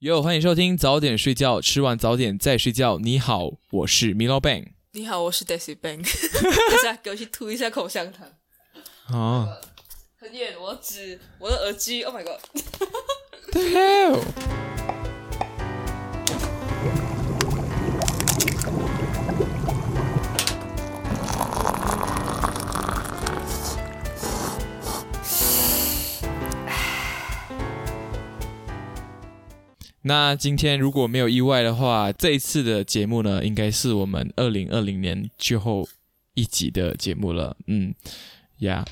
哟，欢迎收听早点睡觉，吃完早点再睡觉。你好，我是米老 bang。你好，我是 Daisy Bang。等下给我去吐一下口香糖。啊很远，我指我的耳机。Oh my god！那今天如果没有意外的话，这一次的节目呢，应该是我们二零二零年最后一集的节目了。嗯，呀、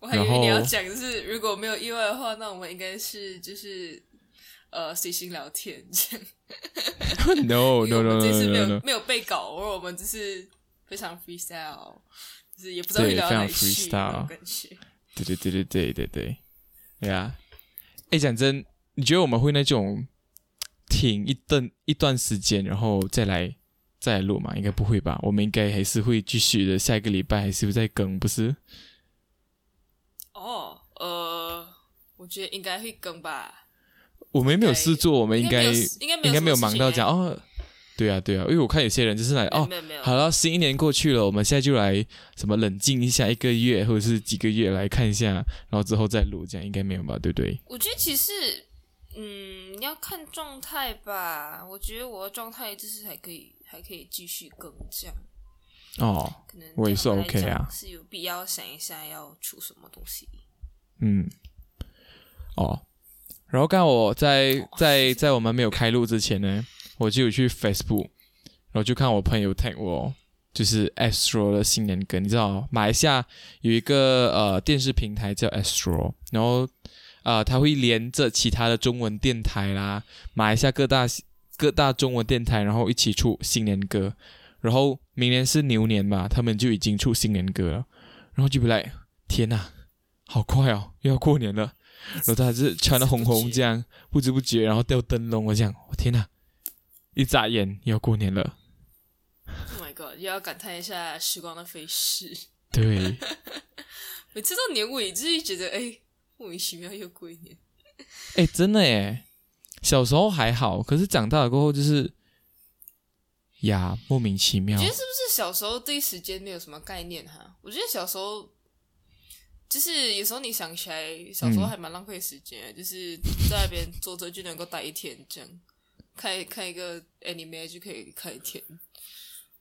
我还以为你要讲的是，如果没有意外的话，那我们应该是就是呃随心聊天这样。no no no 我 no no 这次没 no 有 no，没有背稿，而我们只是非常 freestyle，就是也不知道会对非常聊哪去 freestyle。对对对对对对对，对啊。哎，讲真，你觉得我们会那种停一段一段时间，然后再来再来录嘛？应该不会吧？我们应该还是会继续的，下一个礼拜还是会再更，不是？哦，呃，我觉得应该会更吧。我们没有事做，我们应该应该没有应该没有忙到讲哦。对啊，对啊，因为我看有些人就是来哦好了，新一年过去了，我们现在就来什么冷静一下一个月或者是几个月来看一下，然后之后再录，这样应该没有吧？对不对？我觉得其实，嗯，要看状态吧。我觉得我的状态就是还可以，还可以继续更这样。哦，可能我也是 OK 啊是有必要想一下要出什么东西。嗯，哦，然后刚好我在在在我们没有开录之前呢，我就有去 Facebook，然后就看我朋友 tag 我，就是 Astro 的新年歌，你知道马来西亚有一个呃电视平台叫 Astro，然后呃它会连着其他的中文电台啦，马来西亚各大各大中文电台，然后一起出新年歌，然后明年是牛年嘛，他们就已经出新年歌了，然后就 like 天呐！好快哦，又要过年了。然后他还是穿的红红这样，不知不觉，然后吊灯笼，我这样，我天呐！一眨眼又要过年了。Oh my god！又要感叹一下时光的飞逝。对，每次到年尾，就是觉得哎，莫名其妙又过一年。哎，真的哎。小时候还好，可是长大了过后就是呀，莫名其妙我觉。得是不是小时候对时间没有什么概念哈？我觉得小时候就是有时候你想起来，小时候嗯还蛮浪费时间的，就是在那边坐着就能够待一天这样，看看一个 anime 就可以看一天。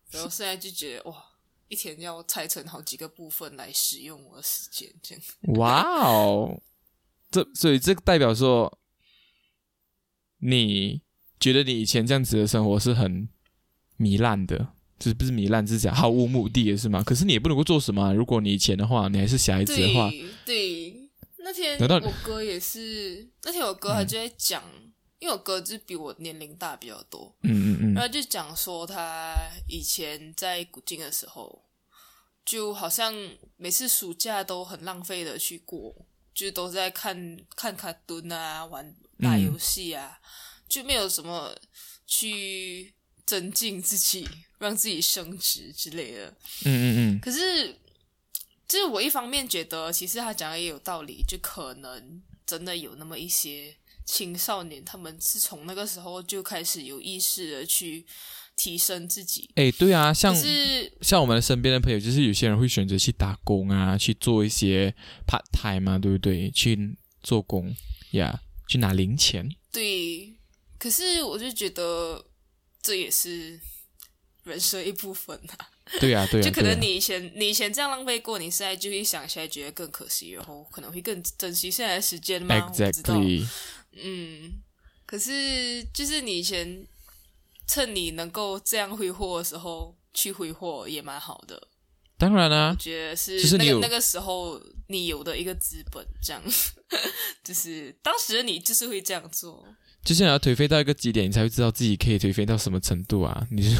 然后现在就觉得哇，一天要拆成好几个部分来使用我的时间，这样。哇哦，这所以这代表说，你觉得你以前这样子的生活是很糜烂的，就是不是糜烂，是讲毫无目的的是吗？可是你也不能够做什么啊、如果你以前的话，你还是小孩子的话，对对，那天我哥也是，那天我哥他就在讲，因为我哥就是比我年龄大比较多，嗯嗯嗯，然后就讲说他以前在古晋的时候，就好像每次暑假都很浪费的去过，就都在看看卡顿啊，玩打嗯游戏啊，就没有什么去增进自己，让自己升职之类的。嗯嗯嗯，可是，就是我一方面觉得，其实他讲的也有道理，就可能真的有那么一些青少年，他们是从那个时候就开始有意识的去提升自己。哎，对啊，像是，像我们身边的朋友，就是有些人会选择去打工啊，去做一些 part time 嘛，对不对？去做工呀去拿零钱。对，可是我就觉得这也是人生一部分啊。对呀、对呀、就可能你以前你以前这样浪费过，你现在就会想起来觉得更可惜，然后可能会更珍惜现在的时间吗？我知道。exactly，嗯，可是就是你以前趁你能够这样挥霍的时候去挥霍也蛮好的，当然啦、我觉得是就是你那个那个时候你有的一个资本，这样 就是当时的你就是会这样做。就是你要颓废到一个极点，你才会知道自己可以颓废到什么程度啊！你是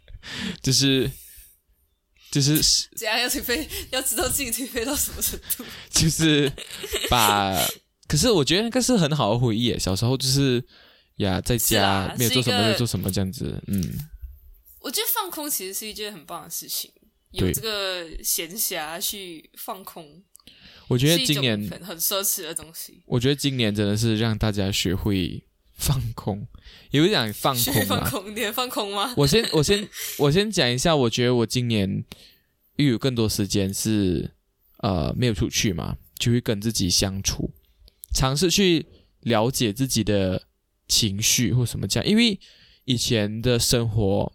就是就 是怎样要颓废，要知道自己颓废到什么程度。就是把，可是我觉得那个是很好的回忆耶。小时候就是呀，在家没有做什么，没有做什么这样子，嗯，我觉得放空其实是一件很棒的事情，有这个闲暇去放空，我觉得今年，很很奢侈的东西。我觉得今年真的是让大家学会放空，也不是讲放空啊。放空，你会放空吗？我先我先 我先讲一下，我觉得我今年又有更多时间是呃没有出去嘛，就会跟自己相处，尝试去了解自己的情绪或什么这样。因为以前的生活，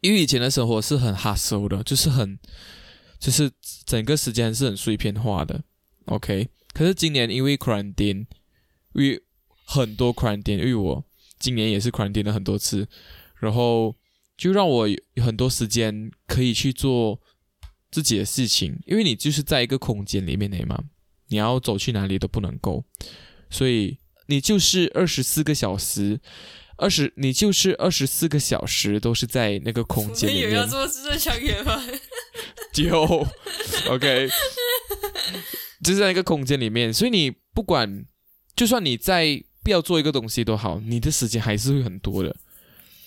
因为以前的生活是很 hustle 的，就是很就是整个时间是很碎片化的。OK，可是今年因为 quarantine，因为很多 quarantine，因为我今年也是 quarantine 了很多次，然后就让我有很多时间可以去做自己的事情，因为你就是在一个空间里面的嘛，你要走去哪里都不能够，所以你就是二十四个小时，二十你就是二十四个小时都是在那个空间里面。你以为要，做自正强远吗？就 OK，就是在一个空间里面，所以你不管，就算你在不要做一个东西都好，你的时间还是会很多的。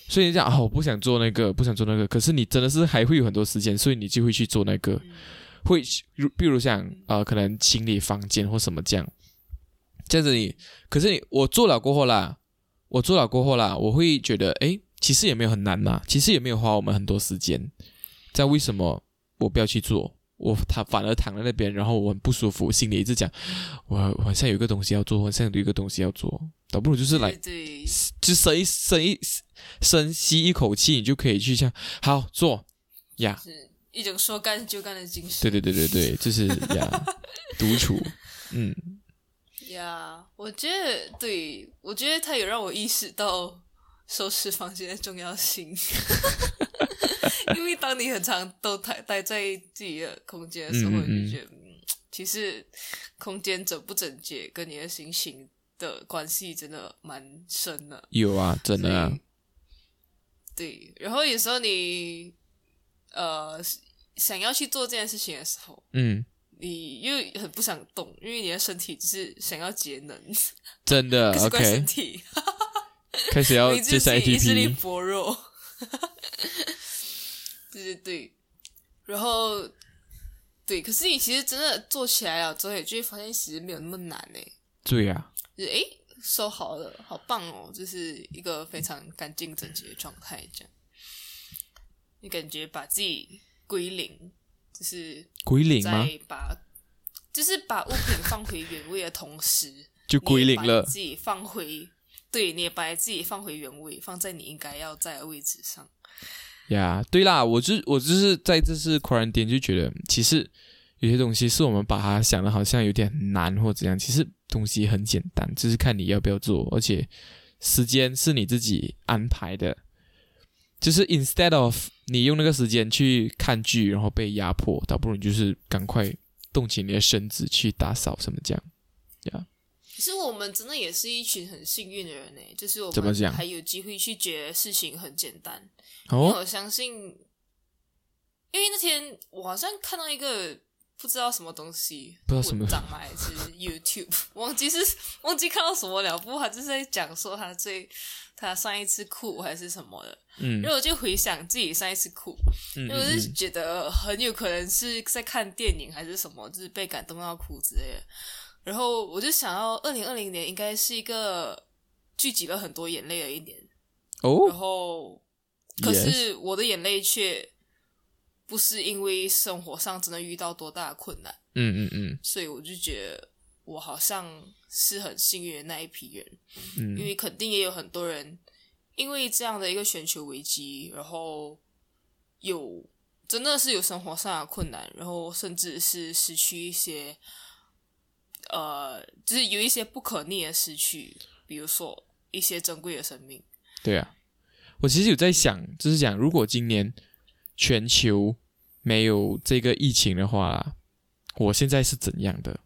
所以你讲啊，我不想做那个，不想做那个，可是你真的是还会有很多时间，所以你就会去做那个，会如比如像呃，可能清理房间或什么这样，这样子你，可是你我做了过后啦，我做了过后啦，我会觉得诶，其实也没有很难嘛，其实也没有花我们很多时间，在为什么我不要去做？我他反而躺在那边，然后我很不舒服，心里一直讲，我我好像有一个东西要做，我好像有一个东西要做，倒不如就是来对对，就深一深一深吸一口气，你就可以去这样好做呀。是一种说干就干的精神。对对对对对，就是呀，独处，嗯，呀我觉得对，我觉得他有让我意识到收拾房间的重要性。因为当你很长都待待在自己的空间的时候，嗯嗯嗯你就觉得，嗯其实空间整不整洁跟你的心情的关系真的蛮深的。有啊，真的对，然后有时候你呃想要去做这件事情的时候，嗯，你又很不想动，因为你的身体只是想要节能，真的 可是怪身，OK，体，开始要 你自介绍己意志力 ATP，薄弱。对对对，然后对，可是你其实真的做起来了之后，你就会发现其实没有那么难呢。对呀，就是诶，收好了，好棒哦，就是一个非常干净整洁的状态，这样，你感觉把自己归零，就是归零吗？在把，就是把物品放回原位的同时，就归零了自己放回，对，你也把你自己放回原位，放在你应该要在的位置上。呀对啦，我就我就是在这次 quarantine 就觉得，其实有些东西是我们把它想的好像有点难或怎样，其实东西很简单，就是看你要不要做，而且时间是你自己安排的，就是 instead of 你用那个时间去看剧，然后被压迫，倒不如你就是赶快动起你的身子去打扫什么这样。呀。其实我们真的也是一群很幸运的人呢，就是我们还有机会去觉得事情很简单。因为哦，我相信，因为那天我好像看到一个不知道什么东西，不知道什么文章吗？还是 YouTube，忘记是忘记看到什么了。不过他就是在讲说他最他上一次哭还是什么的，嗯。然后我就回想自己上一次哭，嗯因为我是嗯觉得很有可能是在看电影还是什么，就是被感动到哭之类的。然后我就想到，二零二零年应该是一个聚集了很多眼泪的一年。哦？然哦，后，可是我的眼泪却不是因为生活上真的遇到多大的困难，嗯嗯嗯。所以我就觉得我好像是很幸运的那一批人，嗯因为肯定也有很多人因为这样的一个全球危机，然后有真的是有生活上的困难，然后甚至是失去一些，呃，就是有一些不可逆的失去，比如说一些珍贵的生命。对啊，我其实有在想，就是讲如果今年全球没有这个疫情的话，我现在是怎样的？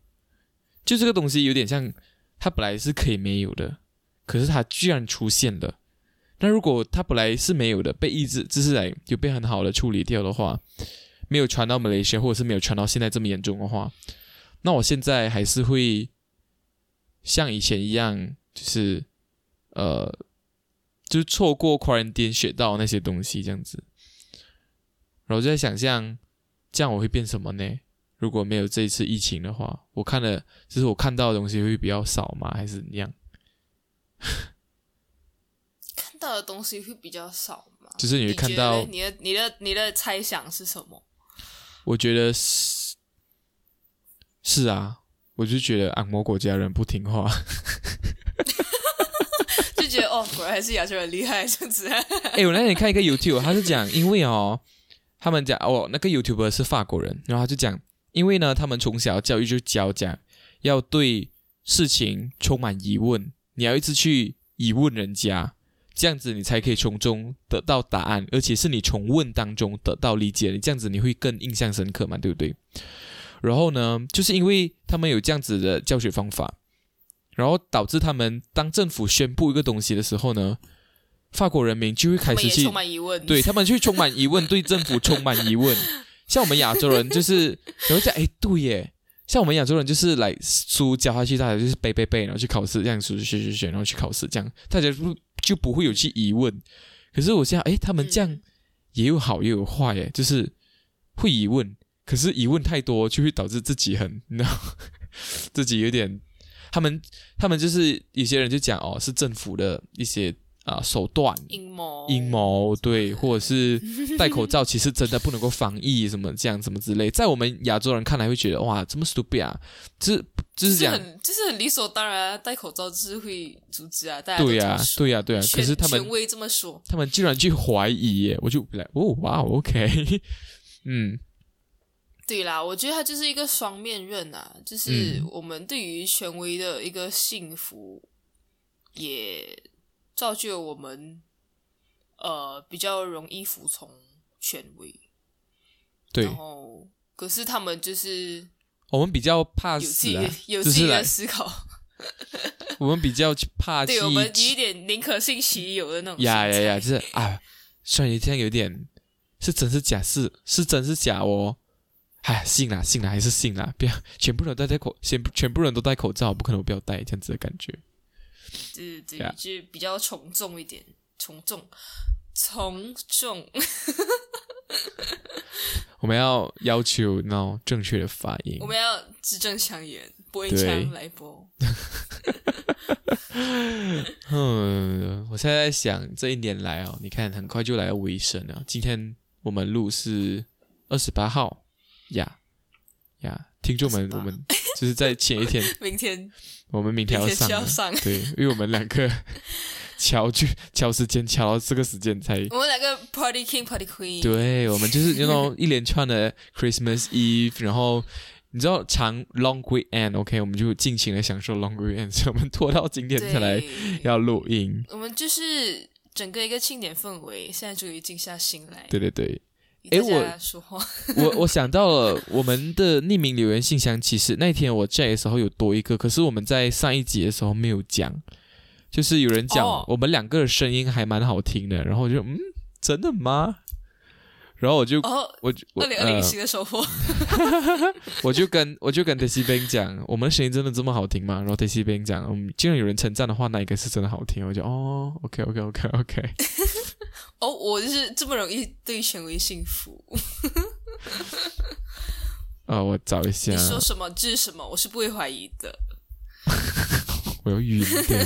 就这个东西有点像，它本来是可以没有的，可是它居然出现了。那如果它本来是没有的，被抑制，就是来有被很好的处理掉的话，没有传到马来西亚，或者是没有传到现在这么严重的话，那我现在还是会像以前一样，就是呃，就是错过 quarantine 学到那些东西这样子。然后就在想象，这样我会变什么呢？如果没有这一次疫情的话，我看的就是我看到的东西会比较少吗？还是怎样？看到的东西会比较少吗？就是你会看到嘞，你的你的你的猜想是什么？我觉得是是啊，我就觉得按摩国家人不听话。就觉得哦，果然还是亚洲人厉害，这样子。哎、我那天看一个 YouTube，他是讲，因为哦，他们讲哦，那个 YouTuber 是法国人，然后他就讲，因为呢，他们从小教育就教讲要对事情充满疑问，你要一直去疑问人家，这样子你才可以从中得到答案，而且是你从问当中得到理解，你这样子你会更印象深刻嘛，对不对？然后呢，就是因为他们有这样子的教学方法，然后导致他们当政府宣布一个东西的时候呢，法国人民就会开始去充满疑问。对他们去充满疑问，对政府充满疑问。像我们亚洲人就是，然后讲，哎，对耶，像我们亚洲人就是来书教下去，大家就是背背背，然后去考试，这样学学学学，然后去考试，这样大家不就不会有去疑问。可是我现在，哎，他们这样嗯也有好也有坏，耶，就是会疑问，可是疑问太多就会导致自己很，你知道，自己有点，他们他们就是有些人就讲哦，是政府的一些啊、手段，阴谋，阴谋，对，或者是 戴口罩，其实真的不能够防疫，什么这样，什么之类，在我们亚洲人看来会觉得哇，这么 stupid 啊，就是就就是是这样，很就是很理所当然啊，戴口罩就是会阻止啊，大家对呀、呀、对呀、对呀、可是他们权威这么说，他们居然去怀疑耶，我就来哦，哇，OK，嗯，对啦，我觉得它就是一个双面刃啊，就是嗯。我们对于权威的一个信服，也造就我们呃比较容易服从权威，对然，后可是他们就是我们比较怕有自己死啊，有自己的思考，我们比较怕 去对我们有一点宁可信其有的那种呀呀呀，就是 啊，虽然这样有点是真是假，是是真是假哦。哎，信啦信啦，还是信啦，不要全部人都戴口，全部全部人都戴口罩，不可能我不要戴这样子的感觉。对对 Yeah 就比较从众一点，从众，从众。我们要要求那种正确的发音我。们要字正腔圆，播音对腔来播。嗯，我现在在想这一年来哦，你看很快就来到尾声了。今天我们录是二十八号呀呀，听众们，我们就是在前一天，明天我们明天要上对，因为我们两个敲去敲时间敲到这个时间才。我们两个 Party King Party Queen。对，我们就是那种 一连串的 Christmas Eve，然后你知道长 Long Weekend，OK，、我们就尽情的享受 Long Weekend，所以我们拖到今天才来，要录音。我们就是整个一个庆典氛围，现在终于静下心来，对对对，与大诶我说话。我我想到了我们的匿名留言信箱，其实那天我 check 的时候有多一个，可是我们在上一集的时候没有讲，就是有人讲哦我们两个的声音还蛮好听的，然后我就嗯，真的吗？然后我就、哦，我就我二零二零的收获 我就跟我就跟 Daisy Bang 讲，我们的声音真的这么好听吗？然后 Daisy Bang 讲，嗯，既然有人称赞的话，那应该是真的好听。我就哦，OK OK OK OK，哦，我就是这么容易对权威信服。啊，我找一下你，说什么这是什么，我是不会怀疑的。我要晕掉。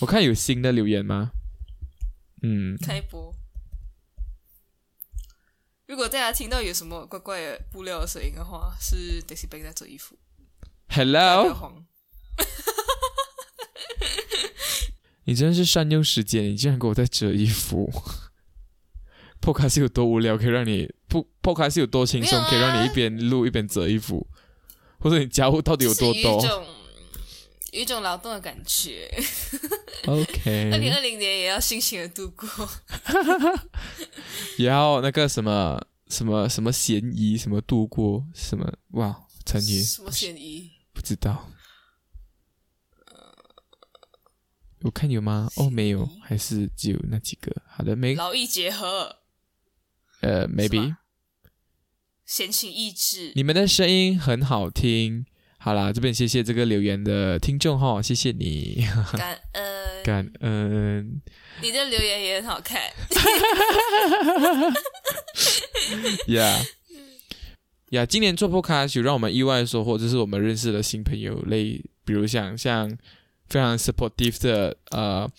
我看有新的留言吗？嗯，开播。如果大家听到有什么怪怪的布料的声音的话，是 Daisy 在做衣服，Hello，你真的是善用时间，你竟然给我在折衣服。Podcast 有多无聊，可以让你不 Podcast 有多轻松，啊可以让你一边录一边折衣服，或者你家务到底有多就是有一多种有一种劳动的感觉。？OK，二零二零年也要辛勤的度过。也要那个什么什么什么嫌疑，什么度过什么哇，成语什么嫌疑？不知道。我看有吗？哦，没有，还是只有那几个。好的，没劳逸结合，呃，maybe 吧闲情逸致。你们的声音很好听。好啦，这边谢谢这个留言的听众哈，谢谢你，感恩，感恩。你的留言也很好看。呀呀，今年做 podcast 有让我们意外的收获，就是我们认识的新朋友，类比如像像非常 supportive 的呃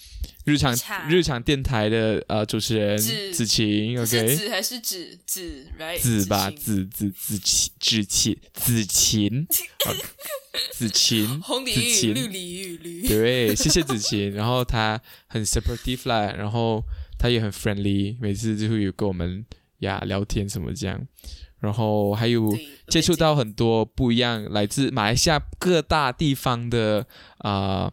日常日常电台的呃主持人子子晴，OK，子还是子子？right？子吧，子子子子晴子晴子晴 子晴，红鲤鱼、绿鲤鱼、绿。对，谢谢子晴。然后他很 supportive 啦，然后他也很 friendly，每次就会有跟我们呀聊天什么这样。然后还有接触到很多不一样来自马来西亚各大地方的啊、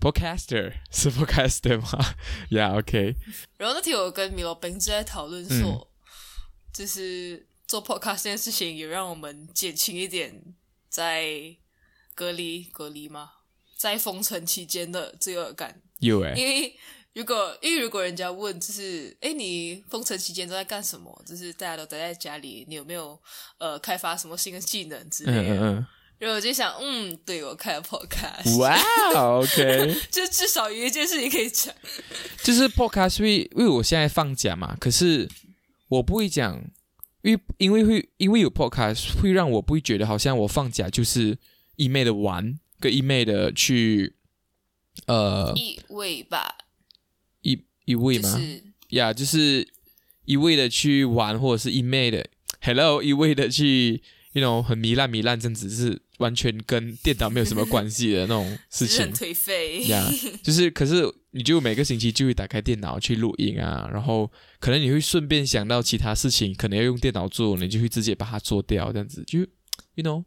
podcaster 是 podcaster 吗？Yeah，OK，、然后那天我跟米罗宾就在讨论嗯。说，就是做 podcast 这件事情，有让我们减轻一点在隔离隔离吗？在封城期间的罪恶感，有诶、因为如果因为如果人家问，就是哎，你封城期间都在干什么？就是大家都待在家里，你有没有呃开发什么新的技能之类的？嗯嗯然后我就想，嗯，对我开了 podcast，嗯，哇，OK，就至少有一件事情可以讲。就是 podcast 会，因为我现在放假嘛，可是我不会讲，因为因为会因为有 podcast 会让我不会觉得好像我放假就是一昧的玩，跟一昧的去呃一味吧，一一味吗？就是呀就是一味的去玩，或者是一昧的 hello 一味的去，you know 很糜烂糜烂，这样子是完全跟电脑没有什么关系的那种事情。颓废。呀就是可是你就每个星期就会打开电脑去录音啊，然后可能你会顺便想到其他事情，可能要用电脑做，你就会直接把它做掉，这样子就 you know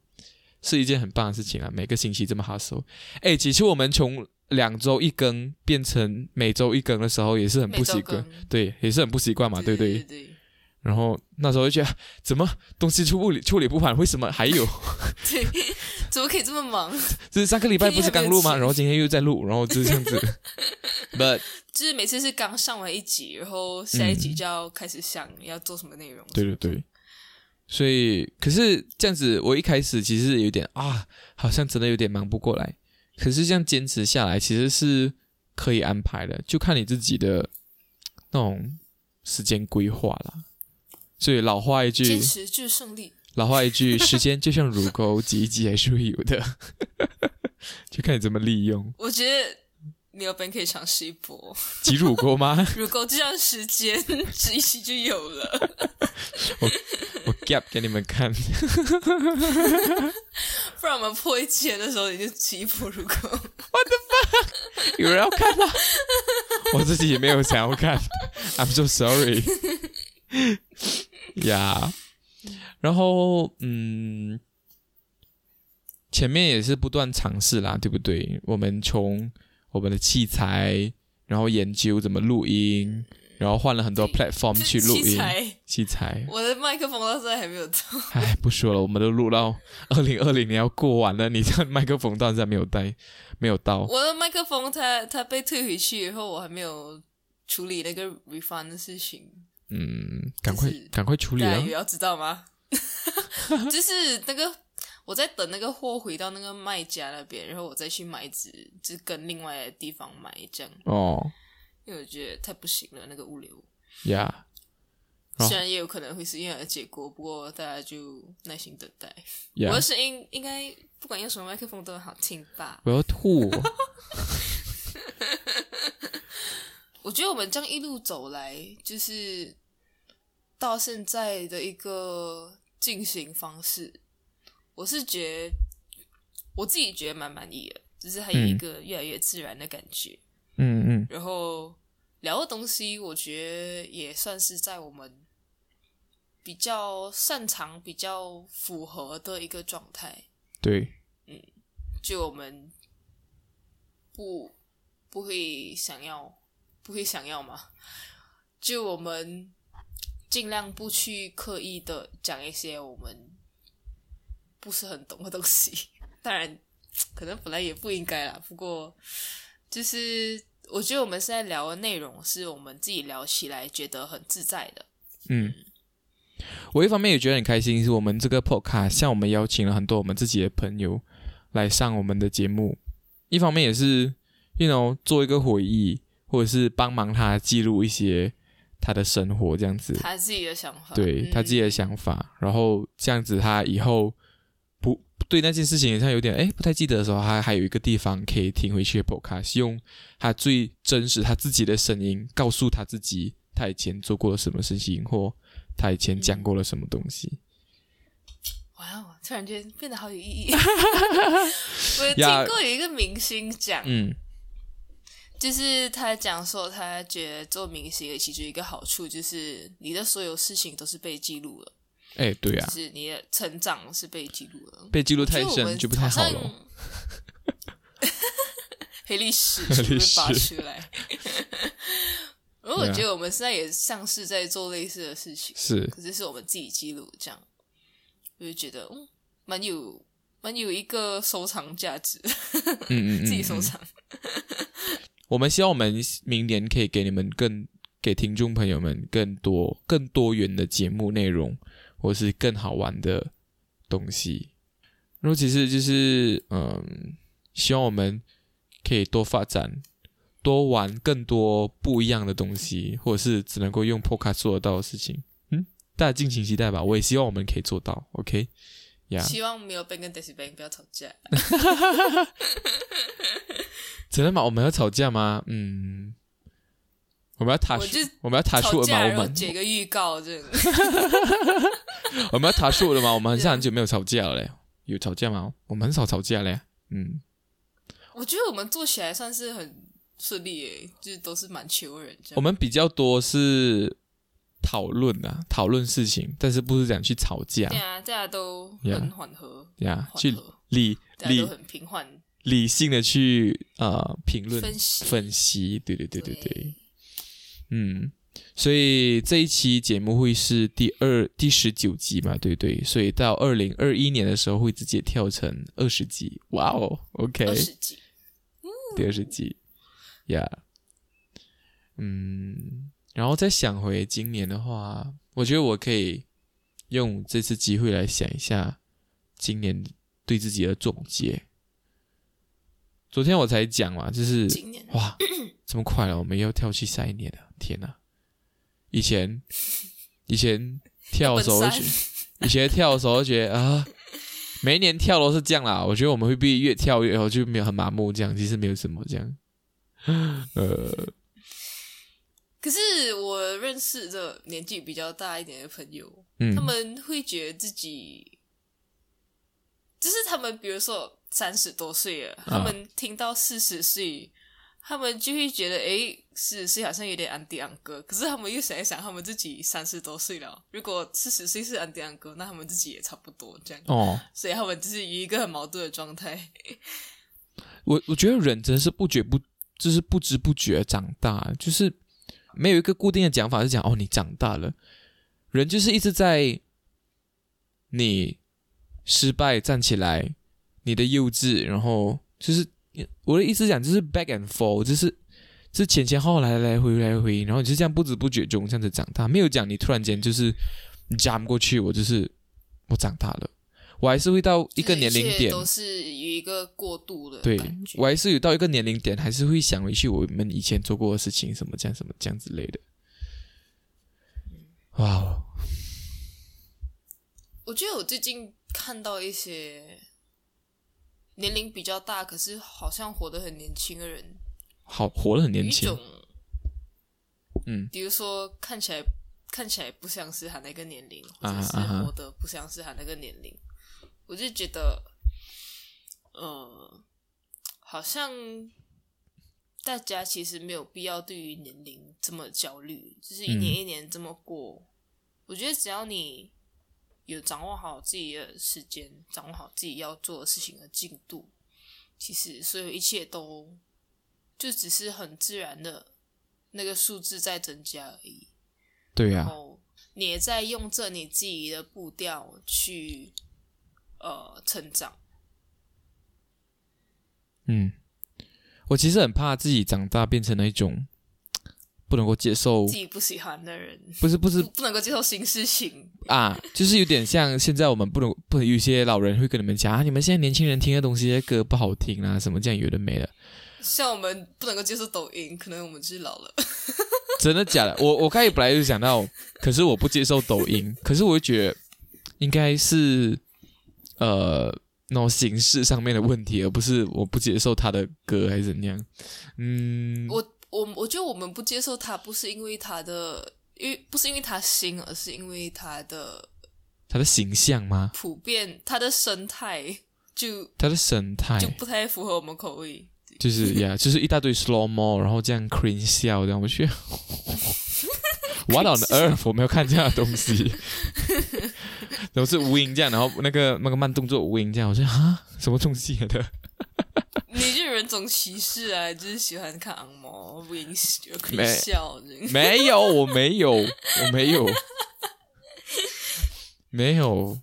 是一件很棒的事情啊。每个星期这么 hustle，哎，其实我们从两周一更变成每周一更的时候，也是很不习惯，对，也是很不习惯嘛，对对不对？对然后那时候就觉得怎么东西处理处理不完，为什么还有？对，怎么可以这么忙？就是上个礼拜不是刚录吗？然后今天又在录，然后就是这样子。But 就是每次是刚上完一集，然后下一集就要开始想要做什么内容。嗯对对对，所以可是这样子，我一开始其实有点啊，好像真的有点忙不过来。可是这样坚持下来，其实是可以安排的，就看你自己的那种时间规划啦。所以老话一句坚，持就是胜利。老话一句，时间就像乳沟，挤一挤还是会有的，就看你怎么利用。我觉得你有本可以尝试一波，挤乳沟吗？如果就像时间指一起就有了，我我 gap 给你们看。不然我们破一千的时候你就起一波如果有人要看吗？我自己也没有想要看，I'm so sorry 呀。然后，嗯，前面也是不断尝试啦，对不对？我们从我们的器材，然后研究怎么录音，然后换了很多 platform 去录音器材，器材。我的麦克风到现在还没有到。唉，不说了，我们都录到二零二零年要过完了，你这麦克风到现在没有带，没有到。我的麦克风它它被退回去以后，我还没有处理那个 refund 的事情。嗯，赶快就是赶快处理啊大家！也要知道吗？就是那个我在等那个货回到那个卖家那边，然后我再去买一只，就跟另外的地方买这样，哦因为我觉得太不行了那个物流。呀，哦虽然也有可能会是一样的结果，不过大家就耐心等待。呀我的声音应该不管用什么麦克风都很好听吧？我要吐哦！我觉得我们这样一路走来，就是到现在的一个进行方式，我是觉得我自己觉得蛮满意的，就是还有一个越来越自然的感觉。嗯嗯然后聊的东西，我觉得也算是在我们比较擅长、比较符合的一个状态。对，嗯就我们不不会想要，不会想要嘛？就我们尽量不去刻意的讲一些我们不是很懂的东西。当然，可能本来也不应该啦。不过，就是我觉得我们现在聊的内容是我们自己聊起来觉得很自在的。嗯。我一方面也觉得很开心，是我们这个 podcast，像我们邀请了很多我们自己的朋友来上我们的节目，一方面也是，you know，做一个回忆，或者是帮忙他记录一些他的生活这样子。他自己的想法，嗯对他自己的想法，然后这样子他以后不对那件事情好像有点哎不太记得的时候，他还有一个地方可以听回去的 podcast，用他最真实他自己的声音告诉他自己他以前做过了什么事情，或他以前讲过了什么东西。哇哦，突然间变得好有意义。我听过有一个明星讲，嗯就是他讲说，他觉得做明星的其中一个好处就是你的所有事情都是被记录了，哎，对啊就，是你的成长是被记录了。被记录太深就不太好了。黑历史黑历就被扒出来。而我觉得我们现在也像是在做类似的事情，是，可是是我们自己记录，这样我就觉得嗯，蛮有蛮有一个收藏价值，嗯嗯嗯，自己收嗯藏。我们希望我们明年可以给你们更给听众朋友们更多更多元的节目内容，或是更好玩的东西。然后其实就是嗯，希望我们可以多发展、多玩更多不一样的东西，或者是只能够用 Podcast 做得到的事情。嗯，大家敬请期待吧。我也希望我们可以做到。OK，呀、希望没有 Ben 跟 Daisy Ben 不要吵架。真的吗？我们要吵架吗？嗯，我们要踏出我就，我们要踏出了吗？吵架，然后我们截个预告，这个我们要踏出了吗？我们很像很久没有吵架了嘞，有吵架吗？我们很少吵架嘞。嗯，我觉得我们做起来算是很顺利诶，就是都是蛮求人这样。我们比较多是讨论啊，讨论事情，但是不是讲去吵架对啊，大家都很缓和，呀，去，理理都很平缓。理性的去呃评论分析分析，对对对对对对，嗯，所以这一期节目会是第二第十九集嘛，对不对？所以到二零二一年的时候会直接跳成二十集，哇哦，OK，二十集，第二十集，呀、嗯，然后再想回今年的话，我觉得我可以用这次机会来想一下今年对自己的总结。昨天我才讲嘛，就是哇，这么快了，我们要跳去下一年了，天哪！以前以前跳的时候觉以前跳的时候会觉得啊，每一年跳都是这样啦。我觉得我们会不会越跳越后就没有很麻木这样？其实没有什么这样。呃，可是我认识的年纪比较大一点的朋友，嗯他，们会觉得自己，就是他们比如说三十多岁了，他们听到四十岁，他们就会觉得，诶，四十岁好像有点安迪安哥。可是他们又想一想，他们自己三十多岁了，如果四十岁是安迪安哥，那他们自己也差不多这样，哦，所以他们就是以一个很矛盾的状态。我我觉得人真是不觉不，就是不知不觉长大，就是没有一个固定的讲法是讲哦，你长大了。人就是一直在你失败站起来，你的幼稚，然后就是我的意思讲就是 back and forth，就是就是前前后后来来回来回，然后你是这样不知不觉中这样子长大，没有讲你突然间就是 jump 过去，我就是我长大了，我还是会到一个年龄点，都是有一个过渡的对。我还是有到一个年龄点，还是会想回去我们以前做过的事情，什么这样什么这样之类的。哇哦，我觉得我最近看到一些年龄比较大，可是好像活得很年轻的人，好活得很年轻，嗯，比如说看起来看起来不像是他那个年龄，或啊者是活得不像是他那个年龄，我就觉得，呃，好像大家其实没有必要对于年龄这么焦虑，就是一年嗯一年这么过。我觉得只要你有掌握好自己的时间，掌握好自己要做的事情的进度，其实所有一切都就只是很自然的那个数字在增加而已。对啊呀、你也在用着你自己的步调去呃成长。嗯，我其实很怕自己长大变成了一种不能够接受自，己不喜欢的人，不是不是不不能够接受新事情。啊，就是有点像现在我们不能不能有些老人会跟你们讲啊，你们现在年轻人听的东西的歌不好听啊，什么这样有的没的，像我们不能够接受抖音，可能我们就是老了。真的假的？我我刚才本来就想到，可是我不接受抖音，可是我就觉得应该是呃那种形式上面的问题，而不是我不接受他的歌还是怎样。嗯，我我我觉得我们不接受他，不是因为他的，因为不是因为他新，而是因为他的他的形象吗？普遍，他的生态就他的生态就不太符合我们口味。就是呀，就是一大堆 slow mo，然后这样 clean 笑，这样我去。What on earth？我没有看这样的东西，都是 wing 这样，然后那个那个慢动作 wing 这样，我说啊，什么东西的？你就人总歧视啊？就是喜欢看昂毛 wing 可以笑？没有，我没有，我没有，没有。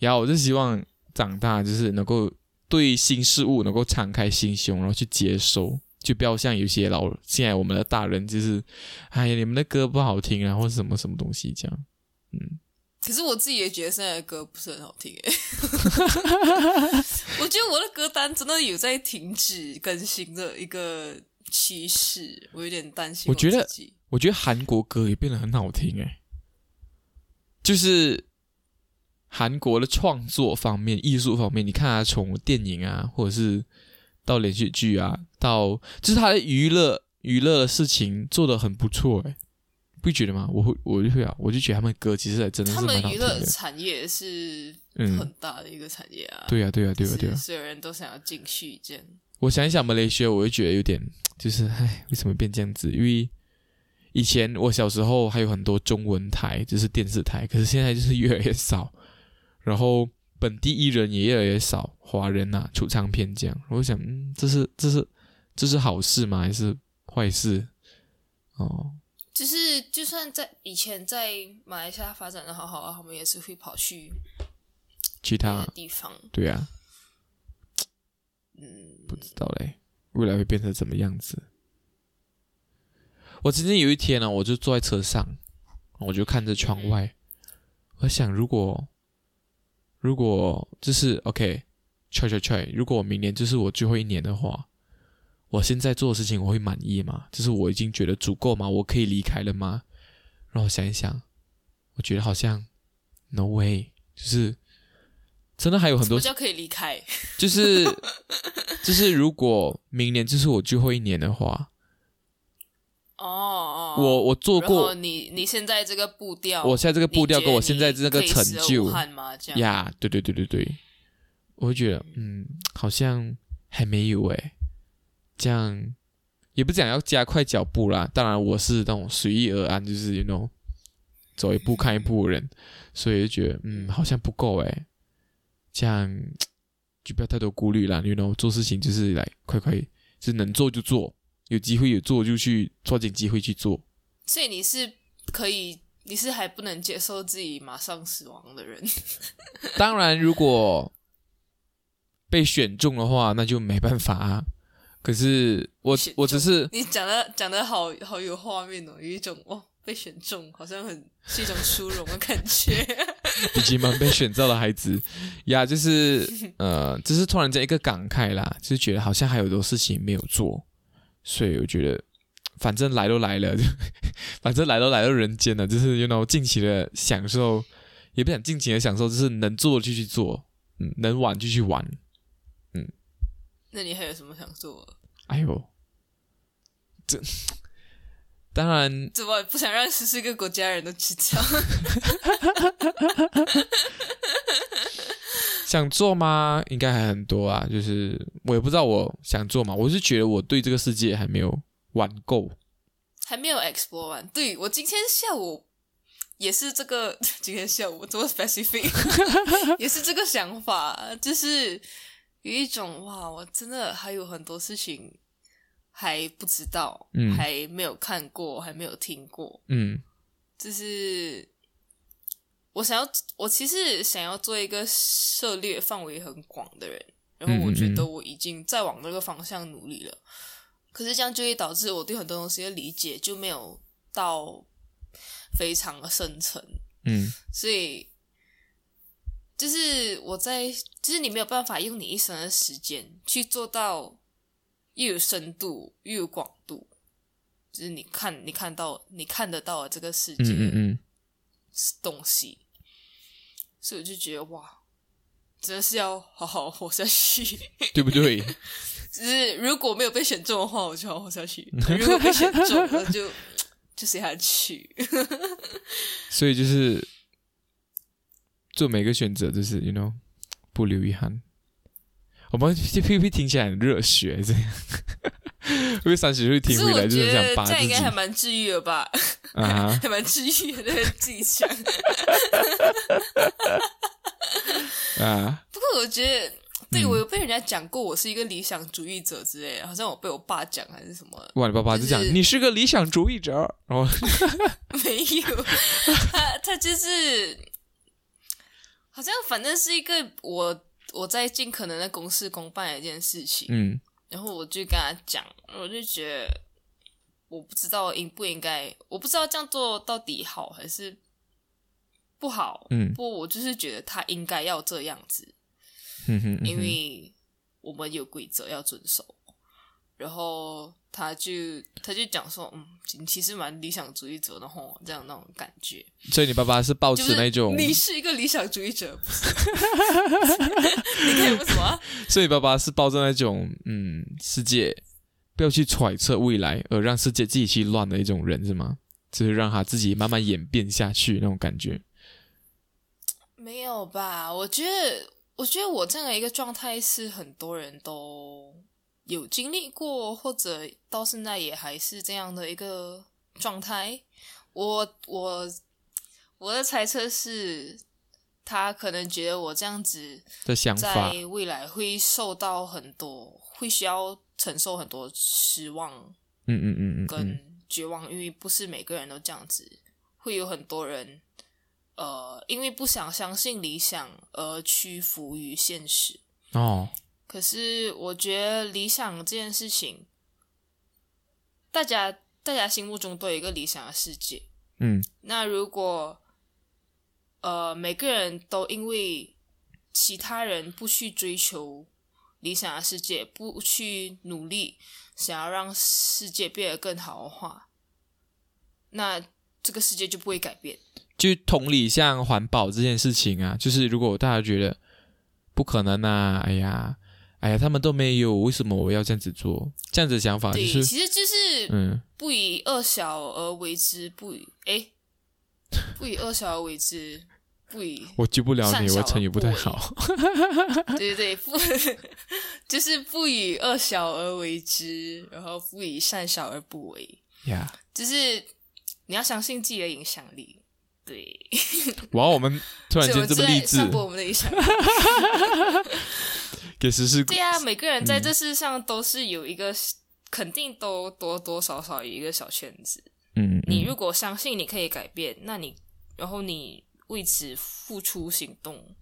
然后我就希望长大就是能够对新事物能够敞开心胸，然后去接受。就不要像有些老现在我们的大人，就是哎呀，你们的歌不好听啊，或者什么什么东西这样，嗯。可是我自己也觉得现在的歌不是很好听哎。我觉得我的歌单真的有在停止更新的一个趋势，我有点担心。我觉得，我觉得韩国歌也变得很好听哎。就是韩国的创作方面、艺术方面，你看他，从电影啊，或者是。到连续剧啊，到就是他的娱乐娱乐的事情做的很不错哎，不觉得吗？我会我就会啊，我就觉得他们歌其实真的是蛮好听的。娱乐产业是很大的一个产业啊，对呀对呀对呀对呀，所有人都想要进去这样。我想一想马来西亚，我就觉得有点就是唉，为什么变这样子？因为以前我小时候还有很多中文台，就是电视台，可是现在就是越来越少，然后。本地艺人也越来越少，华人呐出唱片这样，我想，嗯，这是这是这是好事吗？还是坏事？哦，就是就算在以前在马来西亚发展的好好啊，他们也是会跑去其他地方。对啊，嗯，不知道嘞，未来会变成怎么样子？我曾经有一天呢，我就坐在车上，我就看着窗外，我想如果。如果就是 OK，try try try。如果我明年就是我最后一年的话，我现在做的事情我会满意吗？就是我已经觉得足够吗？我可以离开了吗？让我想一想，我觉得好像 no way。就是真的还有很多，叫可以离开？就是就是如果明年就是我最后一年的话。哦哦，我我做过。你你现在这个步调，我现在这个步调跟我现在这个成就呀，对对对对对，我会觉得嗯，好像还没有诶，这样也不讲要加快脚步啦。当然我是那种随遇而安，就是那种走一步看一步的人，所以就觉得嗯，好像不够诶，这样就不要太多顾虑啦。you know，做事情就是来快快，是能做就做。有机会有做就去抓紧机会去做，所以你是可以，你是还不能接受自己马上死亡的人。当然，如果被选中的话，那就没办法啊。可是我我只是你讲的讲的好好有画面哦，有一种哦被选中，好像很是一种殊荣的感觉。以及蛮被选中的孩子呀，就是呃，只是突然间一个感慨啦，就是觉得好像还有很多事情没有做。所以我觉得，反正来都来了，就 反正来都来到人间了，就是，you know，尽情的享受，也不想尽情的享受，就是能做就去做，嗯，能玩就去玩，嗯。那你还有什么想做？哎呦，这当然，怎么不想让十四个国家人都知道？想做吗？应该还很多啊，就是我也不知道我想做嘛。我是觉得我对这个世界还没有玩够，还没有 explore 完。对我今天下午也是这个，今天下午这么 specific，也是这个想法，就是有一种哇，我真的还有很多事情还不知道，嗯，还没有看过，还没有听过，嗯，就是。我想要，我其实想要做一个涉猎范围很广的人，然后我觉得我已经在往那个方向努力了。可是这样就会导致我对很多东西的理解就没有到非常的深层，嗯，所以就是我在，就是你没有办法用你一生的时间去做到又有深度又有广度，就是你看你看到你看得到的这个世界，嗯嗯嗯。东西，所以我就觉得哇，真的是要好好活下去。对不对？只是如果没有被选中的话，我就好好活下去；如果被选中了，就就下去。所以就是做每个选择，就是 you know 不留遗憾。我们 P P 听起来很热血，这样。因为三十岁听回来就是这样，把这样自己应该还蛮治愈的吧？啊，还蛮治愈的，自己讲。啊，不过我觉得，对我有被人家讲过，我是一个理想主义者之类的，好像我被我爸讲还是什么。哇，你爸爸就讲、就是你是个理想主义者，然后 没有，他他就是好像反正是一个我我在尽可能的公事公办的一件事情，嗯。然后我就跟他讲，我就觉得我不知道应不应该，我不知道这样做到底好还是不好，嗯。不过我就是觉得他应该要这样子，嗯哼，嗯因为我们有规则要遵守。然后他就他就讲说，嗯，你其实蛮理想主义者的吼，这样那种感觉，所以你爸爸是抱持那种，你是一个理想主义者？你看为什么啊？所以你爸爸是抱着那种嗯，世界不要去揣测未来，而让世界自己去乱的一种人是吗？就是让他自己慢慢演变下去那种感觉。没有吧？我觉得，我觉得我这样的一个状态是很多人都有经历过，或者到现在也还是这样的一个状态。我我我的猜测是，他可能觉得我这样子的想法，在未来会受到很多，会需要承受很多失望嗯嗯嗯嗯嗯，跟绝望，因为不是每个人都这样子，会有很多人，呃，因为不想相信理想而屈服于现实。哦，可是我觉得理想这件事情，大家大家心目中都有一个理想的世界。嗯那如果呃每个人都因为其他人不去追求理想的世界，不去努力想要让世界变得更好的话，那这个世界就不会改变。就同理，像环保这件事情啊，就是如果大家觉得不可能啊，哎呀，哎呀，他们都没有，为什么我要这样子做？这样子的想法就，是，其实就是嗯，不以恶小而为之，不以哎，不以恶小而为之，不以我救不了你，我成语不太好。对对对，不 就是不以恶小而为之，然后不以善小而不为，呀，就是你要相信自己的影响力。对，哇，我们突然间这么励志，散播我们的影响力。给实施对啊，每个人在嗯这世上都是有一个，肯定都多多少少有一个小圈子。嗯，嗯你如果相信你可以改变，那你然后你为此付出行动，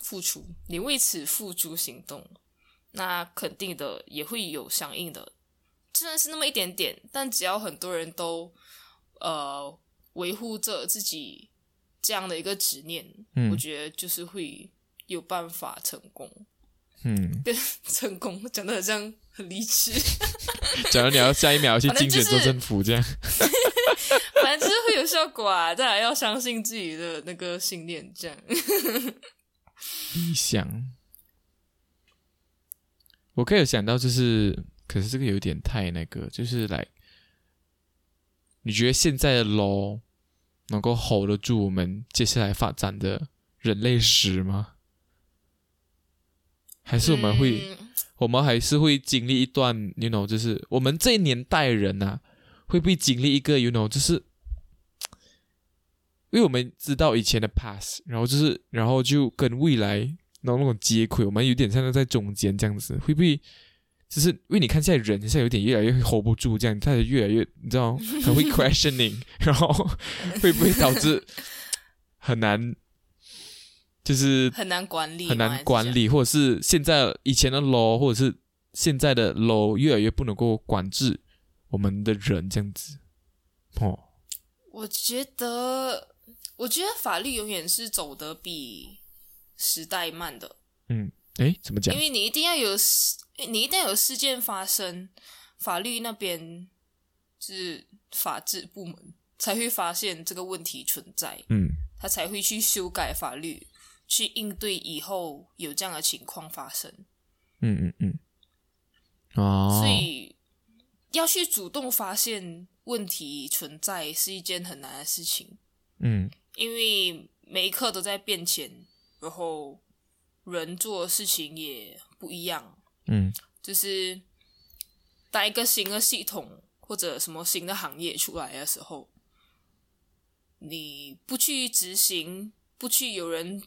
付出你为此付出行动，那肯定的也会有相应的，虽然是那么一点点，但只要很多人都呃维护着自己这样的一个执念，嗯我觉得就是会有办法成功。嗯，变成功讲的好像很离奇，假如你要下一秒去反正竞选就是州政府这样，反正就是会有效果啊！再来要相信自己的那个信念，这样。理想，我可以有想到，就是，可是这个有点太那个，就是来，你觉得现在的 law 能够 hold 得住我们接下来发展的人类史吗？还是我们会，嗯我们还是会经历一段，you know，就是我们这一年代人呐、会不会经历一个，you know，就是，因为我们知道以前的 past，然后就是，然后就跟未来然后那种接轨，我们有点像是在中间这样子，会不会？就是因为你看现在人现在有点越来越 hold 不住，这样，他越来越你知道很会 questioning，然后会不会导致很难，就是很难管理，很难管理，或者是现在以前的 law，或者是现在的 law 越来越不能够管制我们的人这样子。哦，我觉得，我觉得法律永远是走得比时代慢的，嗯，诶，怎么讲？因？为你一定要有事，你一定要有事件发生，法律那边就是法制部门才会发现这个问题存在，嗯。他才会去修改法律，去应对以后有这样的情况发生。嗯嗯嗯，哦，所以要去主动发现问题存在是一件很难的事情，嗯。因为每一刻都在变迁，然后人做的事情也不一样。嗯。就是当一个新的系统或者什么新的行业出来的时候，你不去执行，不去有人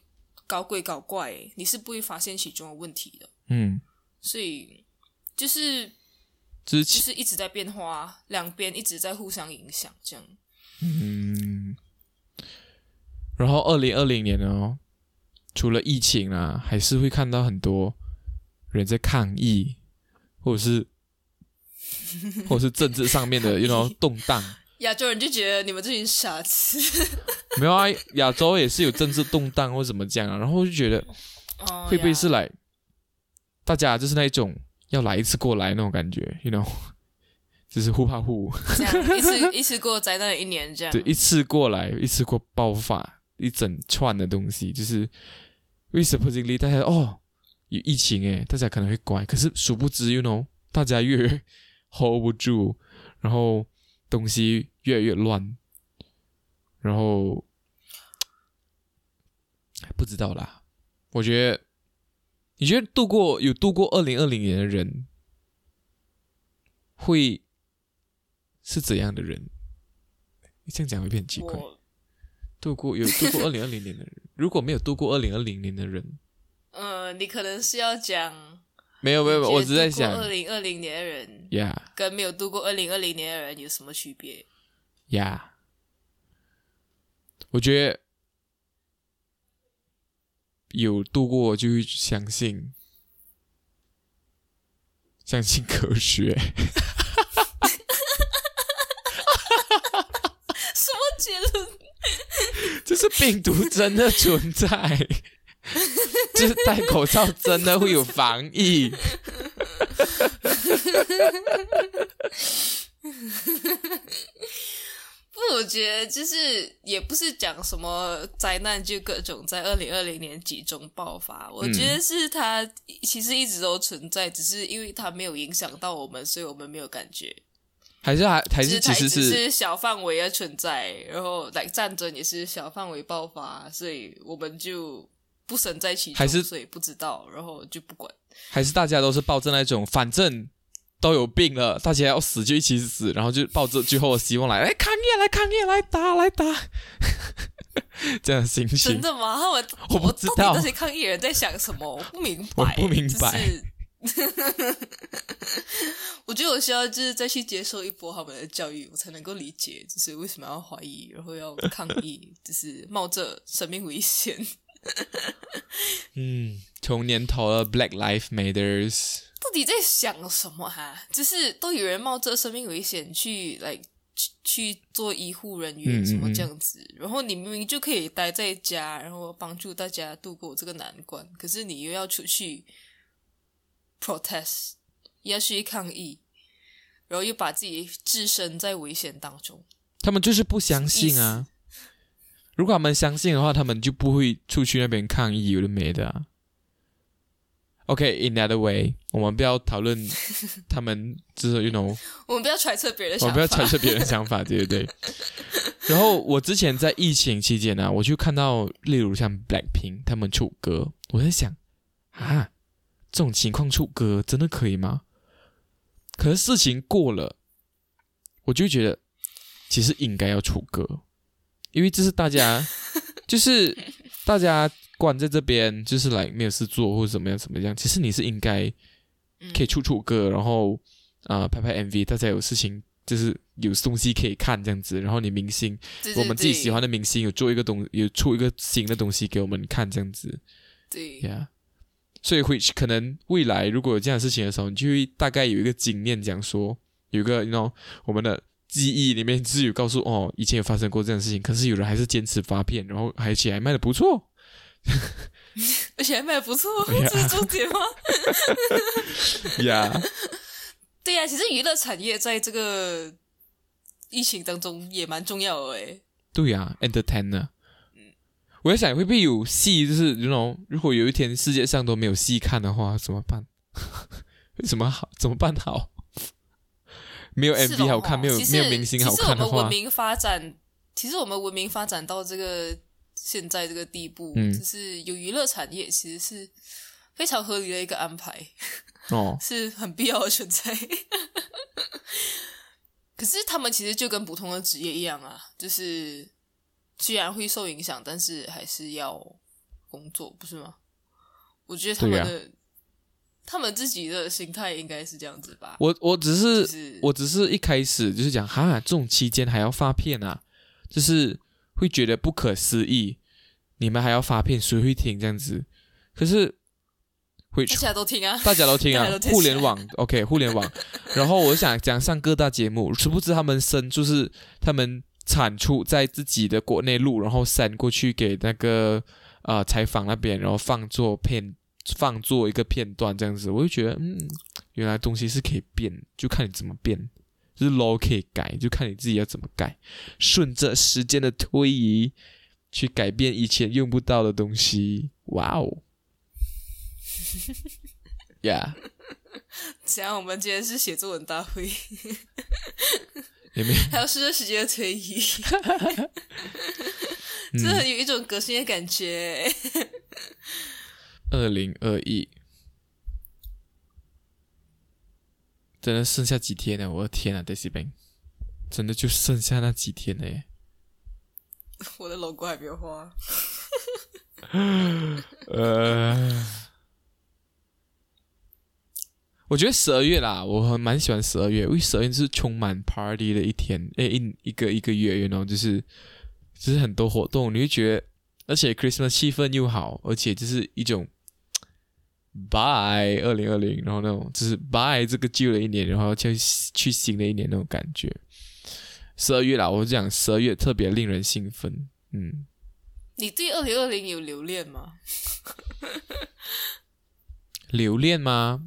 搞鬼搞怪，你是不会发现其中的问题的。嗯，所以就是之前就是一直在变化，两边一直在互相影响，这样。嗯，然后二零二零年呢，除了疫情啊，还是会看到很多人在抗议，或者是 或者是政治上面的，you know 动荡。亚洲人就觉得你们这群傻子。没有啊，亚洲也是有政治动荡或怎么讲啊，然后就觉得哦会不会是来大家就是那一种要来一次过来那种感觉，you know，就是互怕互。这样一次 一次过灾难的一年这样？对，一次过来，一次过爆发一整串的东西，就是因为 supposedly 大家哦有疫情诶，大家可能会乖，可是殊不知，you know，大家越 hold 不住，然后东西越来越乱，然后不知道啦。我觉得，你觉得度过有度过二零二零年的人，会是怎样的人？这样讲会变很奇怪。度过有度过二零二零年的人，如果没有度过二零二零年的人，呃，你可能是要讲，没有没有，我只是在想二零二零年的人呀跟没有度过二零二零年的人有什么区别？呀，我觉得有度过就会相信，相信科学。什么结论？这是病毒真的存在，就是戴口罩真的会有防疫。不，我觉得就是也不是讲什么灾难就各种在二零二零年集中爆发，我觉得是它其实一直都存在，只是因为它没有影响到我们，所以我们没有感觉。还是还还是是其实是是小范围的存在，然后来战争也是小范围爆发，所以我们就不生在其中，还是所以不知道，然后就不管。还是大家都是抱着那种反正都有病了，大家要死就一起死，然后就抱着最后的希望来来 抗议，来抗议，来打来打，这样的心真。的吗？他们我不知道那些抗议人在想什么？我不明白，我不明白就是 我觉得我需要就是再去接受一波他们的教育，我才能够理解，就是为什么要怀疑，然后要抗议，就是冒着生命危险。嗯，从年头了，Black Lives Matters，到底在想什么哈、就是都有人冒着生命危险去来去去做医护人员什么嗯这样子，然后你明明就可以待在家，然后帮助大家度过这个难关，可是你又要出去 protest，要去抗议，然后又把自己置身在危险当中。他们就是不相信啊。如果他们相信的话，他们就不会出去那边抗议，有的没的、啊。OK，in、that way，我们不要讨论 他们，就是 you know，我们不要揣测别人的想法，我不要揣测别人的想法，对不对？然后我之前在疫情期间呢、我就看到，例如像 Blackpink 他们出歌，我在想啊，这种情况出歌真的可以吗？可是事情过了，我就觉得其实应该要出歌，因为这是大家，就是大家关在这边，就是来没有事做或者怎么样怎么样。其实你是应该嗯可以出出歌，然后啊、呃拍拍 MV，大家有事情就是有东西可以看这样子。然后你明星，对对我们自己喜欢的明星有做一个东，有出一个新的东西给我们看这样子对，Yeah。所以会可能未来如果有这样的事情的时候，你就会大概有一个经验，讲说有一个，you know，我们的记忆里面是有告诉哦，以前有发生过这样的事情，可是有人还是坚持发片，然后 而且还卖的不错。而且还卖的不错，哎呀这是重点吗？呀，对呀、其实娱乐产业在这个疫情当中也蛮重要的诶。对呀、e n t e r t a i n 呢？我在想会不会有戏，就是那种如果有一天世界上都没有戏看的话，怎么办？怎么好？怎么办好？没有 MV 好看，没有没有明星好看的话其实我们文，明发展，其实我们文明发展到这个现在这个地步，嗯。就是有娱乐产业，其实是非常合理的一个安排，哦，是很必要的存在。可是他们其实就跟普通的职业一样啊，就是虽然会受影响，但是还是要工作，不是吗？我觉得他们对的、他们自己的心态应该是这样子吧。我我只是就是我只是一开始就是讲哈，这种期间还要发片啊，就是会觉得不可思议，你们还要发片，谁会听这样子？可是会大家都听啊，大家都听啊 互联网 OK，互联网。然后我想讲上各大节目，殊不知他们生就是他们产出在自己的国内录，然后删过去给那个呃采访那边，然后放做片放做一个片段这样子，我就觉得嗯，原来东西是可以变，就看你怎么变。就是 low 可以改，就看你自己要怎么改，顺着时间的推移去改变以前用不到的东西。哇哦，Yeah。怎样？我们今天是写作文大会，也没有还要随着时间的推移，嗯真的很有一种革新的感觉。二零二一，真的剩下几天了？我的天啊 d e c i b e n 真的就剩下那几天了耶！我的 logo 还没有花，呃，我觉得十二月啦，我很蛮喜欢十二月，因为十二月是充满 party 的一天，诶，一一个一个月，you know，就是就是很多活动，你会觉得，而且 Christmas 气氛又好，而且就是一种 bye 二零二零，然后那种就是 bye 这个旧的一年，然后去去新的一年那种感觉。十二月啦，我讲十二月特别令人兴奋，嗯。你对二零二零有留恋吗？留恋吗？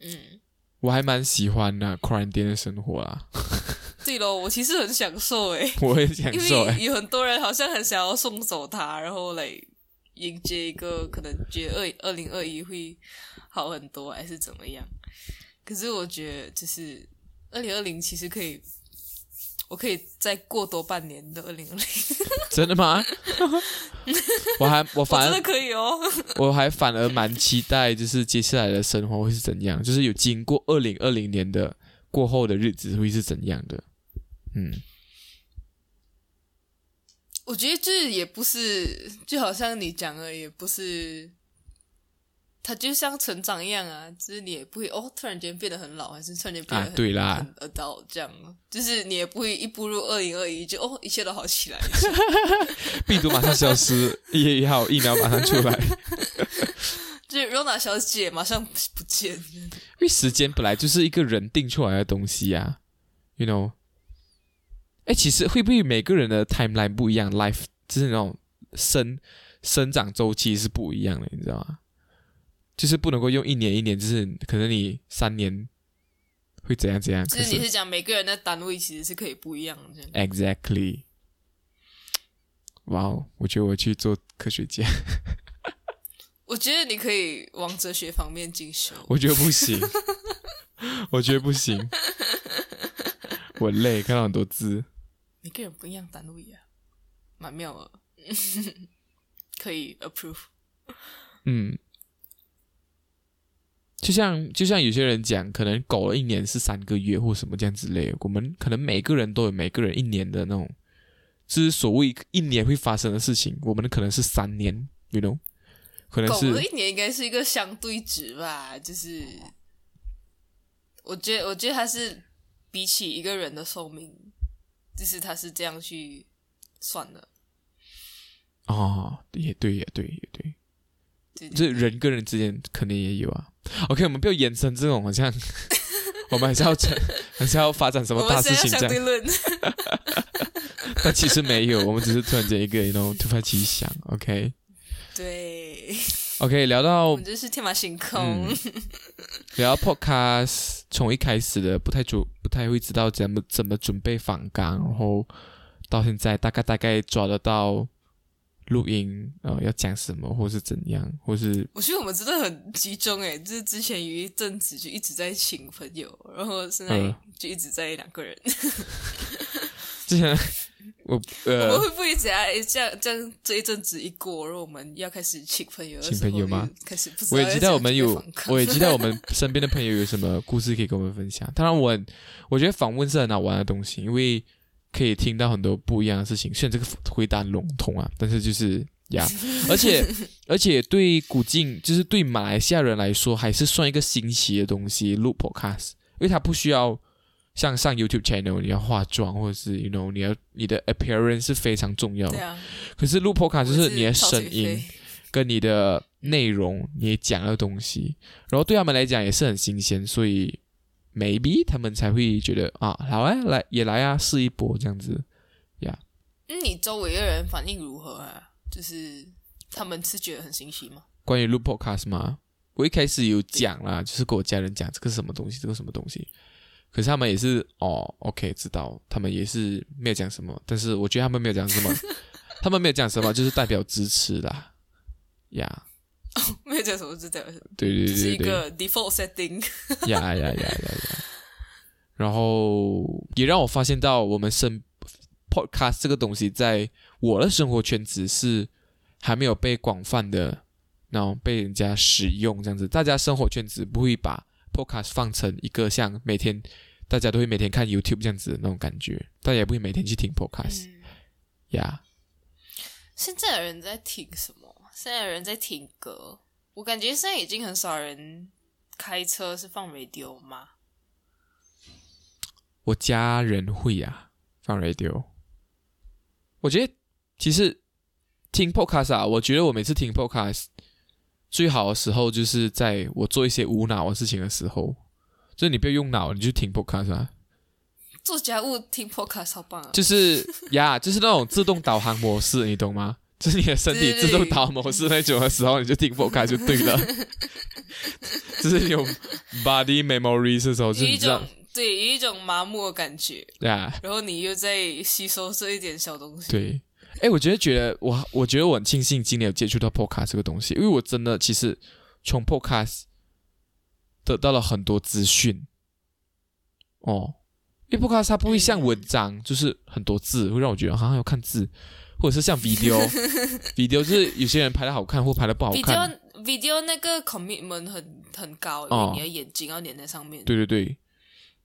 嗯，我还蛮喜欢的 quarantine 的生活啦，对咯，我其实很享受诶，我也享因受哎、为有很多人好像很想要送走他，然后来迎接一个可能觉得二二零二一会好很多，还是怎么样？可是我觉得就是二零二零其实可以，我可以再过多半年的二零二零，真的吗？我还我 我真的反而可以哦。我还反而蛮期待，就是接下来的生活会是怎样，就是有经过二零二零年的过后的日子会是怎样的？嗯，我觉得这也不是，就好像你讲的，也不是，它就像成长一样啊，就是你也不会哦，突然间变得很老，还是突然间变得啊很、对啦很 adult 这样，就是你也不会一步入二零二一就哦，一切都好起来。病毒马上消失，一月一号疫苗马上出来，就是 Rona 小姐马上不见，因为时间本来就是一个人定出来的东西啊，you know。哎，其实会不会每个人的 timeline 不一样，life 就是那种生生长周期是不一样的，你知道吗？就是不能够用一年一年，就是可能你三年会怎样怎样，可就是你是讲每个人的单位其实是可以不一样的。exactly。哇哦，我觉得我去做科学家，我觉得你可以往哲学方面进修。我觉得不行，我觉得不行，我累，看到很多字。每个人不一样单位啊，蛮妙的，可以 approve。嗯，就像就像有些人讲，可能狗了一年是三个月或什么这样之类的，我们可能每个人都有每个人一年的那种，就是所谓一年会发生的事情，我们可能是三年，you know，可能是狗的一年应该是一个相对值吧，就是我觉得，我觉得它是比起一个人的寿命，就是他是这样去算的。哦，也对，也对，也对，对这人跟人之间肯定也有啊。OK，我们不要延伸这种好像，我们还是要成，还是要发展什么大事情这样现在相对，论，但其实没有，我们只是突然间一个，you know，突发奇想，OK。对，OK，聊到我们就是天马行空。嗯聊到 Podcast，从一开始的不太准，不太会知道怎么怎么准备访纲，然后到现在大概大概抓得到录音呃要讲什么，或是怎样，或是我觉得我们真的很集中诶，就是之前有一阵子就一直在请朋友，然后现在嗯就一直在两个人。之前我呃我们呃会不会怎样？诶这样这样这一阵子一过，然后我们要开始请朋友请朋友吗就开始不知道我也期待我们有 我也期待我们身边的朋友有什么故事可以跟我们分享。当然我很，我觉得访问是很好玩的东西，因为可以听到很多不一样的事情。虽然这个回答很笼统啊，但是就是呀，而且而且对古晋，就是对马来西亚人来说，还是算一个新奇的东西。录 podcast，因为它不需要像上 YouTube channel 你要化妆，或者是 you know 你要你的 appearance 是非常重要的。对啊，可是录 podcast 就是你的声音。跟你的内容，你讲的东西，然后对他们来讲也是很新鲜，所以 maybe 他们才会觉得啊，好啊，来也来啊，试一波这样子。嗯，你周围的人反应如何啊？就是他们是觉得很新奇吗？关于录 podcast 嘛，我一开始有讲啦，就是跟我家人讲这个是什么东西，这个什么东西，可是他们也是哦，OK，知道，他们也是没有讲什么，但是我觉得他们没有讲什么，他们没有讲什么，就是代表支持啦，呀、没有讲什么，就代表，对对对是。一个 default setting。呀呀呀呀呀！然后也让我发现到我们生 podcast 这个东西，在我的生活圈子是还没有被广泛的，然后被人家使用这样子。大家生活圈子不会把 podcast 放成一个像每天大家都会每天看 YouTube 这样子的那种感觉，大家也不会每天去听 podcast 嗯，呀。现在的人在听什么？现在的人在听歌，我感觉现在已经很少人开车是放 radio 吗？我家人会啊，放 radio。我觉得其实听 podcast 啊，我觉得我每次听 podcast 最好的时候就是在我做一些无脑的事情的时候，就是你不要用脑，你就听 podcast 啊，做家务听 podcast 好棒啊！就是呀，就是那种自动导航模式，你懂吗？就是你的身体自动导航模式那种的时候，你就听 podcast 就对了。就是有 body memory 的时候，就是你知对，有一种麻木的感觉，呀。然后你又在吸收这一点小东西。对，哎，我觉得觉得我我觉得我很庆幸今年有接触到 podcast 这个东西，因为我真的其实从 podcast 得到了很多资讯。哦，因为 podcast 它不会像文章，就是很多字，会让我觉得好像要看字，或者是像 video，video 就是有些人拍的好看或拍的不好看。video video 那个 commitment 很很高，因哦为你的眼睛要粘在上面。对对对，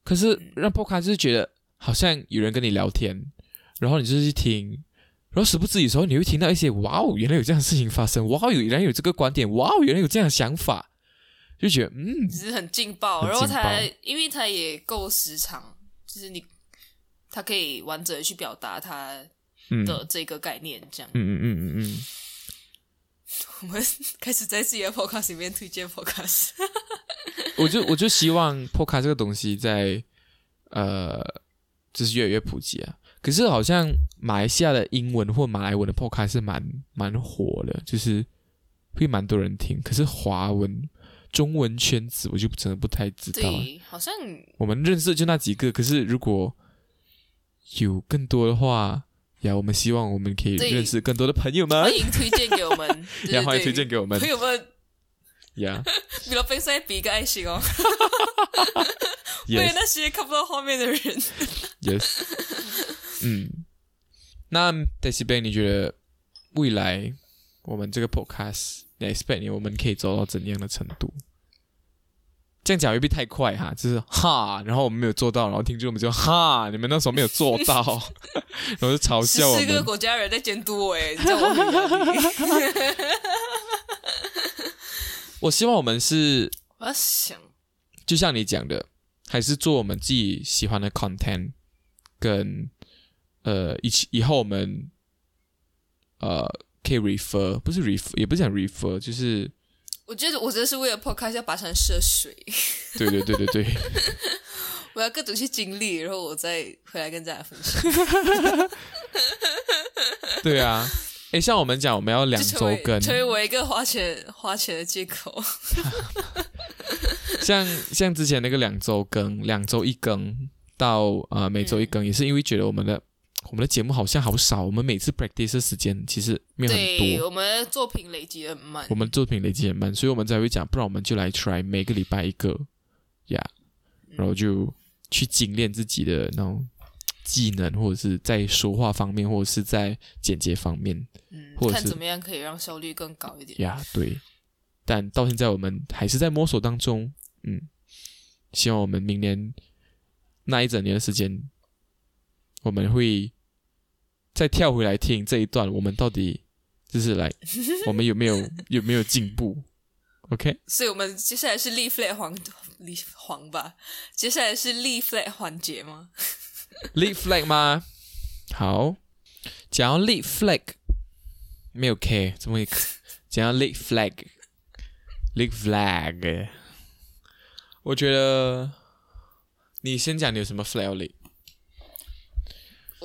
可是让 podcast 就是觉得好像有人跟你聊天，然后你就是去听，然后时不知有时候你会听到一些哇哦，原来有这样的事情发生，哇哦，原来有这个观点，哇哦，原来有这样的想法，就觉得嗯，只是很劲爆，很然后它因为它也够时长，就是你它可以完整的去表达它嗯。的这个概念，这样。嗯嗯嗯嗯嗯，我们开始在自己的 podcast 里面推荐 podcast，我就我就希望 podcast 这个东西在呃，就是越来越普及啊。可是好像马来西亚的英文或马来文的 podcast 是蛮蛮火的，就是会蛮多人听。可是华文、中文圈子我就真的不太知道。对，好像我们认识就那几个，可是如果有更多的话，呀，我们希望我们可以对认识更多的朋友们。欢，迎推荐给我们，对呀，对。欢迎推对荐给我们。朋，友们，呀。不要被塞比一个爱心哦，为了，yes 那些看不到画面的人。yes，嗯，那 Daisy Ben，你觉得未来我们这个 podcast，你 expect 你我们可以走到怎样的程度？这样讲未必太快哈，就是哈，然后我们没有做到，然后听众们就 哈，你们那时候没有做到，然后就嘲笑我们。四个国家人在监督我。我希望我们是我想，就像你讲的，还是做我们自己喜欢的 content，跟呃以以后我们呃可以 refer，不是 refer，也不是讲 refer，就是我觉得我觉得是为了 podcast 要跋山涉水，对对对对对，我要各种去经历，然后我再回来跟大家分享。对啊。诶，像我们讲，我们要两周更，成为我一个花钱花钱的借口。像像之前那个两周更，两周一更到呃每周一更，也是因为觉得我们的我我们的节目好像好少，我们每次 practice 的时间其实没有很对，多，我们的作品累积得很慢我。们作品累积很慢，所以我们才会讲，不然我们就来 try 每个礼拜一个呀然后就去精炼自己的那种技能，或者是在说话方面，或者是在剪接方面嗯或，者是看怎么样可以让效率更高一点。呀对。但到现在我们还是在摸索当中，嗯，希望我们明年那一整年的时间，我们会再跳回来听这一段，我们到底就是来，我们有没有有没有进步？OK，所以我们接下来是立 flag 黄立黄吧，接下来是立 flag 环节吗？立 flag 吗？好，讲要立 flag，没有 K，怎么会？讲要立 flag，立 flag，我觉得你先讲你有什么 flag 要立，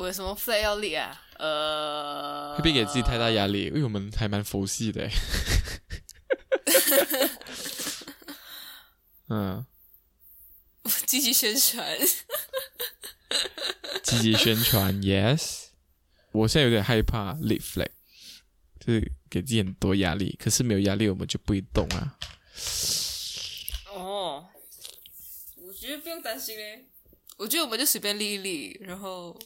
我有什么 flag 要立啊？呃，会不会给自己太大压力？因为我们还蛮佛系的欸。嗯，积极宣传。积极宣传，yes。我现在有点害怕立 flag，就是给自己很多压力。可是没有压力，我们就不会动啊。哦，我觉得不用担心嘞。我觉得我们就随便立一立，然后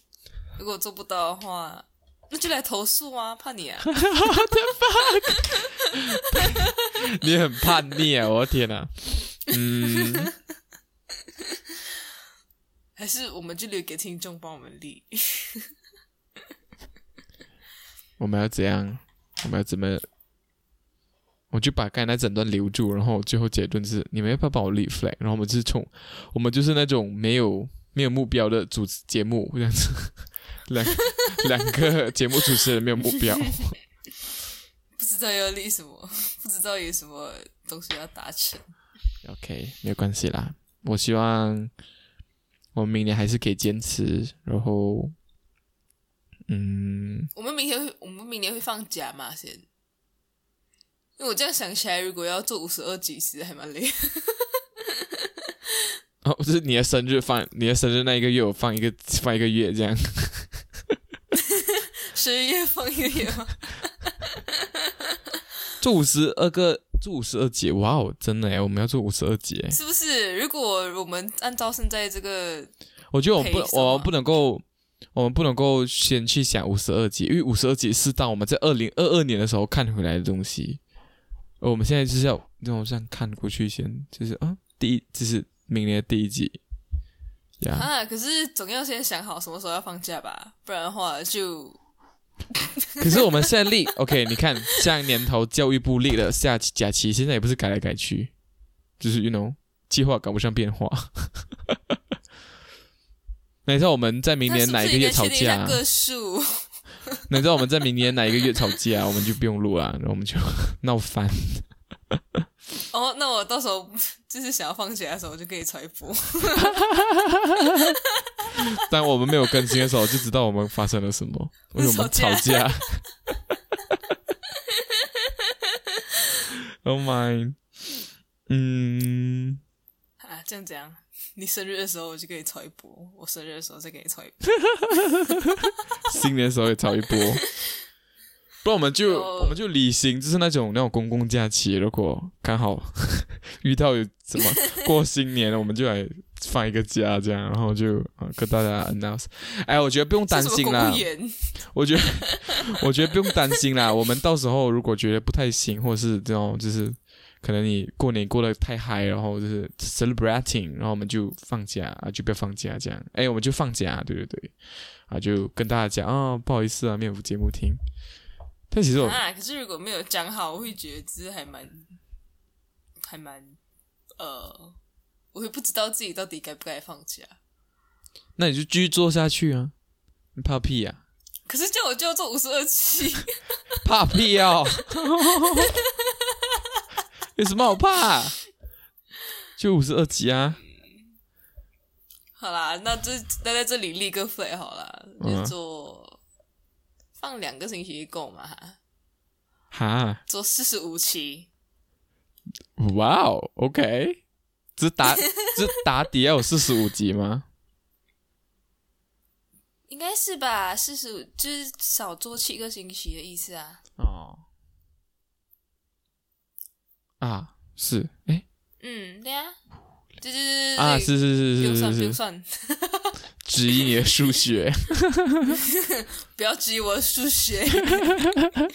如果做不到的话，那就来投诉啊！怕你啊！你很叛逆啊！我的天哪、嗯，还是我们就留给听众帮我们立。我们要怎样？我们要怎么？我就把刚才那整段留住，然后最后结论是：你们要不要帮我立 flag？然后我们就是冲，我们就是那种没有没有目标的主持节目这样子，两 两个节目主持人没有目标。不知道要立什么，不知道有什么东西要达成。OK，没有关系啦。我希望我们明年还是可以坚持，然后，嗯，我们明天会，我们明年会放假嘛？先，因为我这样想起来，如果要做五十二集，其实还蛮累。哦，就是你的生日放，你的生日那一个月我放一个放一个月这样。十一月放一个月吗？做五十二个，做五十二节，哇哦，真的哎，我们要做五十二节。是不是？如果我们按照现在这个，我觉得我们不，我们不能够，我们不能够先去想五十二集，因为五十二集是当我们在二零二二年的时候看回来的东西，而我们现在就是要那种这样看过去先，就是啊，第一，就是明年的第一集，呀、啊，可是总要先想好什么时候要放假吧，不然的话就 可是我们现在立，OK，你看，像年头教育部立了下假期，现在也不是改来改去，就是 you know 计划赶不上变化。那你知道我们在明年哪一个月吵架、啊？下个数？那你知道我们在明年哪一个月吵架、啊，我们就不用录啊，然后我们就 闹翻。哦，那我到时候 就是想要放学的时候，我就可以传播。但我们没有更新的时候，就知道我们发生了什么，为什么吵吵架架？Oh my，嗯。啊，这样这样，你生日的时候我就可以传播，我生日的时候再给你炒一波。新年的时候也炒一波，不然我们就我们就旅行，就是那种那种公共假期，如果刚好 遇到有什么过新年，我们就来放一个假，这样，然后就啊跟大家 announce。哎，我觉得不用担心啦？我觉得我觉得不用担心啦。我们到时候如果觉得不太行，或者是这种就是可能你过年过得太嗨，然后就是 celebrating，然后我们就放假啊，就不要放假这样。哎，我们就放假，对对对，啊，就跟大家讲啊、不好意思啊，没有节目听。但其实我啊，可是如果没有讲好，我会觉得这还蛮，还蛮，呃，我会不知道自己到底该不该放弃啊。那你就继续做下去啊，你怕屁呀、可是叫我就要做五十二期，怕屁哦！有什么好怕？就五十二集啊。好啦，那这那在这里立个 flag 好啦，嗯就做、放两个星期够吗哈，做四十五期，哇哦，OK，只打只打底要有四十五集吗？应该是吧？四十五就是少做七个星期的意思啊。哦，啊，是，哎，嗯，对啊，对对对对啊，对是是不用算，不是是是是，用算，质疑你的数学。不要质疑我的数学。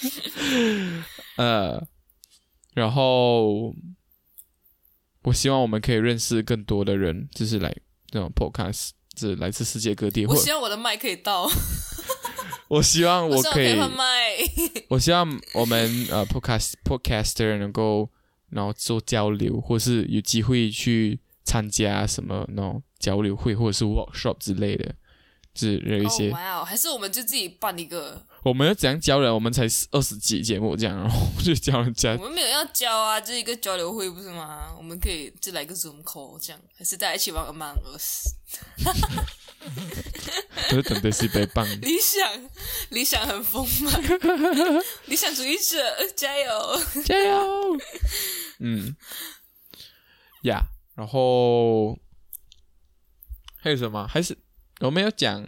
呃，然后我希望我们可以认识更多的人，就是来这种 podcast，是来自世界各地，我希望我的麦可以到，我希望我可以。我希望我们呃 podcast podcaster 能够然后做交流，或是有机会去参加什么那种交流会或者是 workshop 之类的，就是有一些、哦哇哦，还是我们就自己办一个，我们要怎样教人？我们才二十集节目这样，然后就教人家我们没有要教啊，就一个交流会不是吗？我们可以就来个 Zoom call 这样，还是大家一起玩 Among Us？可是等的是被棒。理想，理想很丰满，理想主义者加油！加油！嗯，呀、然后还有什么？还是我们有讲？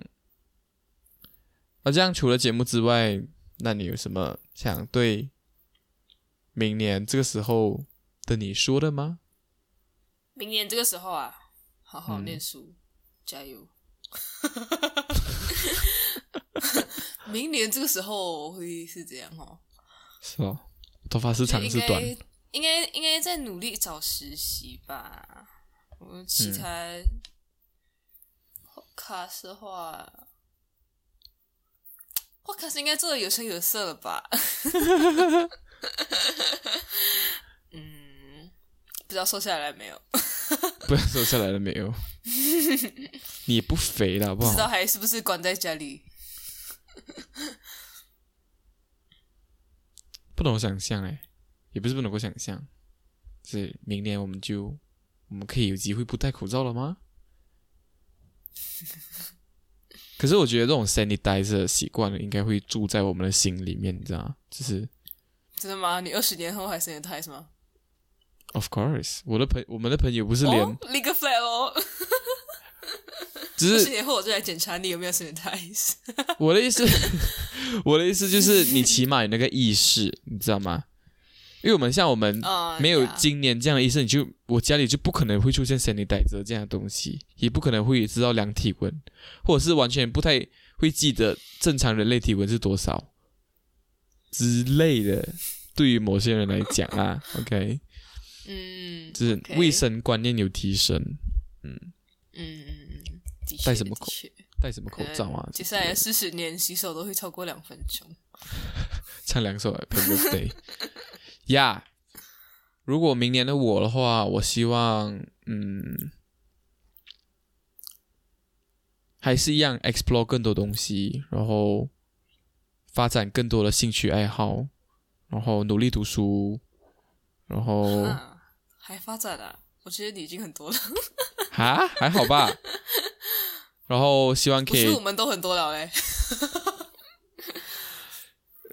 啊，这样除了节目之外，那你有什么想对明年这个时候的你说的吗？明年这个时候啊，好好嗯念书，加油！明年这个时候会是这样哦，是哦，头发是长是短？应该应该在努力找实习吧。我其他 podcast 的话，podcast 应该做的有声有色了吧？嗯，不知道瘦下来没有？不知道瘦下来了没有？你也不肥了，好不不知道？还是不是关在家里？不能想象哎，也不是不能够想象，是明年我们就我们可以有机会不戴口罩了吗？可是我觉得这种 sanitizer 的习惯应该会住在我们的心里面，你知道吗？就是真的吗？你二十年后还 sanitize 吗？of course，我的朋我们的朋友不是连，哦，立个 flag 哦！只是二十年后我就来检查你有没有 sanitize。我的意思，我的意思就是你起码有那个意识，你知道吗？因为我们像我们啊没有今年这样的医生，你就我家里就不可能会出现 sanitizer 这样的东西，也不可能会知道量体温，或者是完全不太会记得正常人类体温是多少之类的。对于某些人来讲啊，OK，嗯，就是卫生观念有提升。嗯嗯嗯，戴什么口戴什么口罩啊？接下来四十年洗手都会超过两分钟。唱两首。呀、如果明年的我的话，我希望，嗯，还是一样 explore 更多东西，然后发展更多的兴趣爱好，然后努力读书，然后啊，还发展啊？我觉得你已经很多了，哈还好吧。然后希望可以是我们都很多了嘞。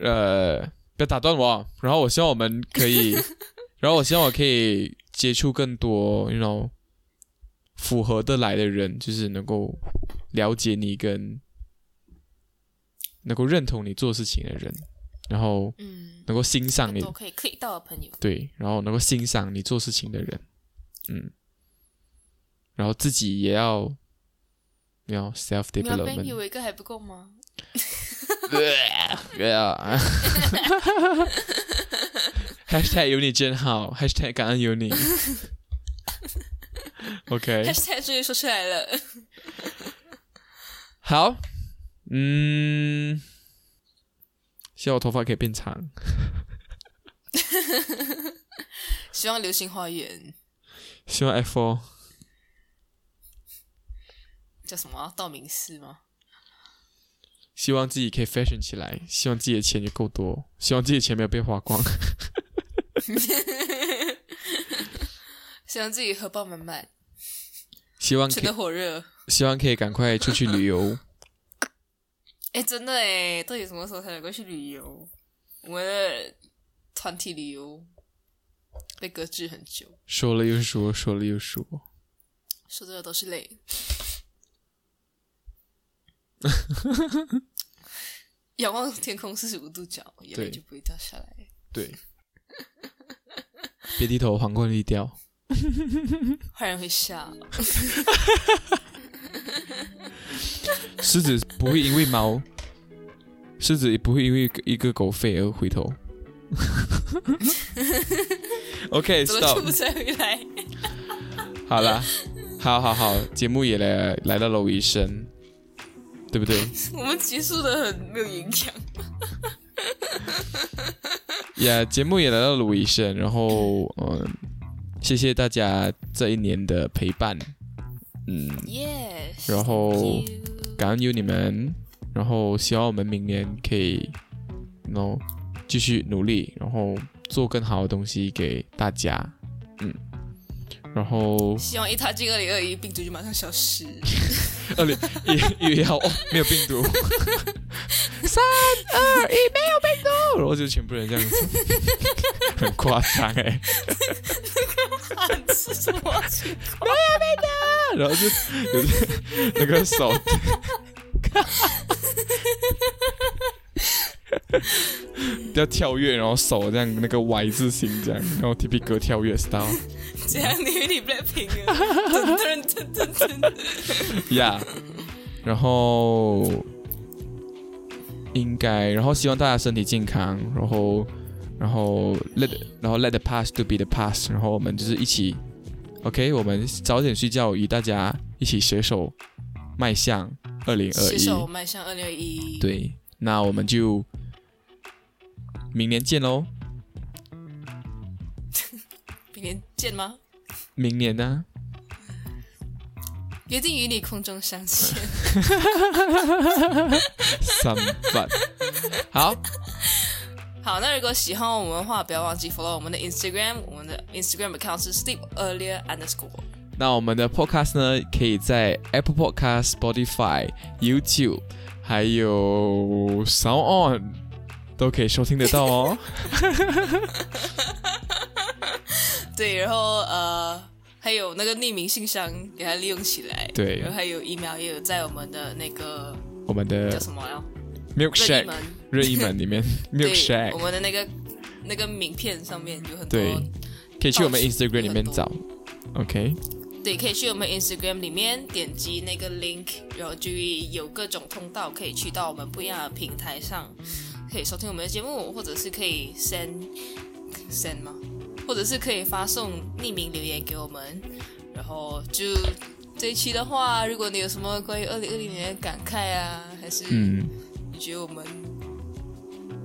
呃，不要打断我。然后我希望我们可以，然后我希望我可以接触更多，you know，符合得来的人，就是能够了解你跟能够认同你做事情的人，然后嗯，能够欣赏你都可以可以到的朋友。对，然后能够欣赏你做事情的人，嗯，然后自己也要要 self development，有一个还不够吗？对 啊，hashtag 有你真好，hashtag 感恩有你。OK，hashtag 终于说出来了。好，嗯，希望我头发可以变长，希望流星花园希望 F4 叫什么啊？道明寺吗？希望自己可以 fashion 起来，希望自己的钱也够多，希望自己的钱没有被花光。希望自己荷包满满，希望吃的火热。希望可以赶快出去旅游。哎，真的哎，到底什么时候才能够去旅游？我们的团体旅游被搁置很久，说了又说，说了又说。说的都是泪。仰望天空四十五度角，眼泪就不会掉下来。对，别低头，皇冠必掉。坏人会笑，狮子不会因为猫，狮子也不会因为一个狗吠而回头。OK，stop、不再回来？好了，好好好，节目也来来到了尾声，对不对？我们结束的很没有营养。呀节目也来到了尾声，然后嗯，谢谢大家这一年的陪伴，嗯，Yes，然后感恩有你们，然后希望我们明年可以然后继续努力，然后做更好的东西给大家，嗯，然后希望一踏进二零二一，病毒就马上消失。二零一一月号哦，没有病毒，三二一，没有病毒，然后就全部人这样子，很夸张哎，喊是什么情况？然后就有那个手。要跳跃，然后手这样那个 Y 字形这样，然后 T P 哥跳跃 style，这样你以为你 Blackpink 啊？噔噔噔噔噔。呀、然后应该，然后希望大家身体健康，然后然后 let 然后 let the past to be the past，然后我们就是一起，OK，我们早点睡觉，与大家一起携手迈向二零二一，携手迈向二零二一。，对，那我们就明年见喽，明年见吗？明年呢、约定与你空中相见。三万，好，好，那如果喜欢我们的话，不要忘记 follow 我们的 Instagram，我们的 Instagram account 是 sleep earlier underscore。那我们的 Podcast 呢，可以在 Apple Podcast、Spotify、YouTube，还有 Sound On 都可以收听得到哦。对，然后呃，还有那个匿名信箱给它利用起来。对然后还有 email 也有在我们的那个我们的叫什么呀？Milkshake 门。任意门里面 对，Milkshake 我们的那个那个名片上面有很多。对可以去我们 Instagram 里面找。OK，对，可以去我们 Instagram 里面点击那个 link，然后就有各种通道可以去到我们不一样的平台上，可以收听我们的节目，或者是可以 send send 吗？或者是可以发送匿名留言给我们，然后就这一期的话，如果你有什么关于二零二零年的感慨啊，还是嗯，你觉得我们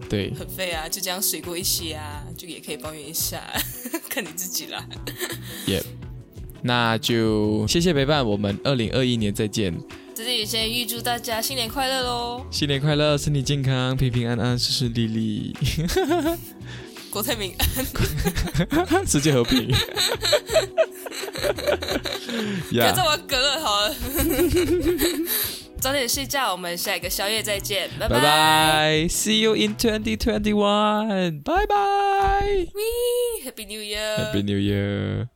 对，很废啊，就这样水过一些啊，就也可以抱怨一下，看你自己啦。也、那就谢谢陪伴，我们二零二一年再见，在这里先预祝大家新年快乐喽！新年快乐，身体健康，平平安安，顺顺利利，国泰民安，世界和平。不要再呀，玩梗了，好了。早点睡觉，我们下一个宵夜再见，拜拜拜，See you in twenty twenty one，拜拜 Wee，Happy New Year。，Happy New Year。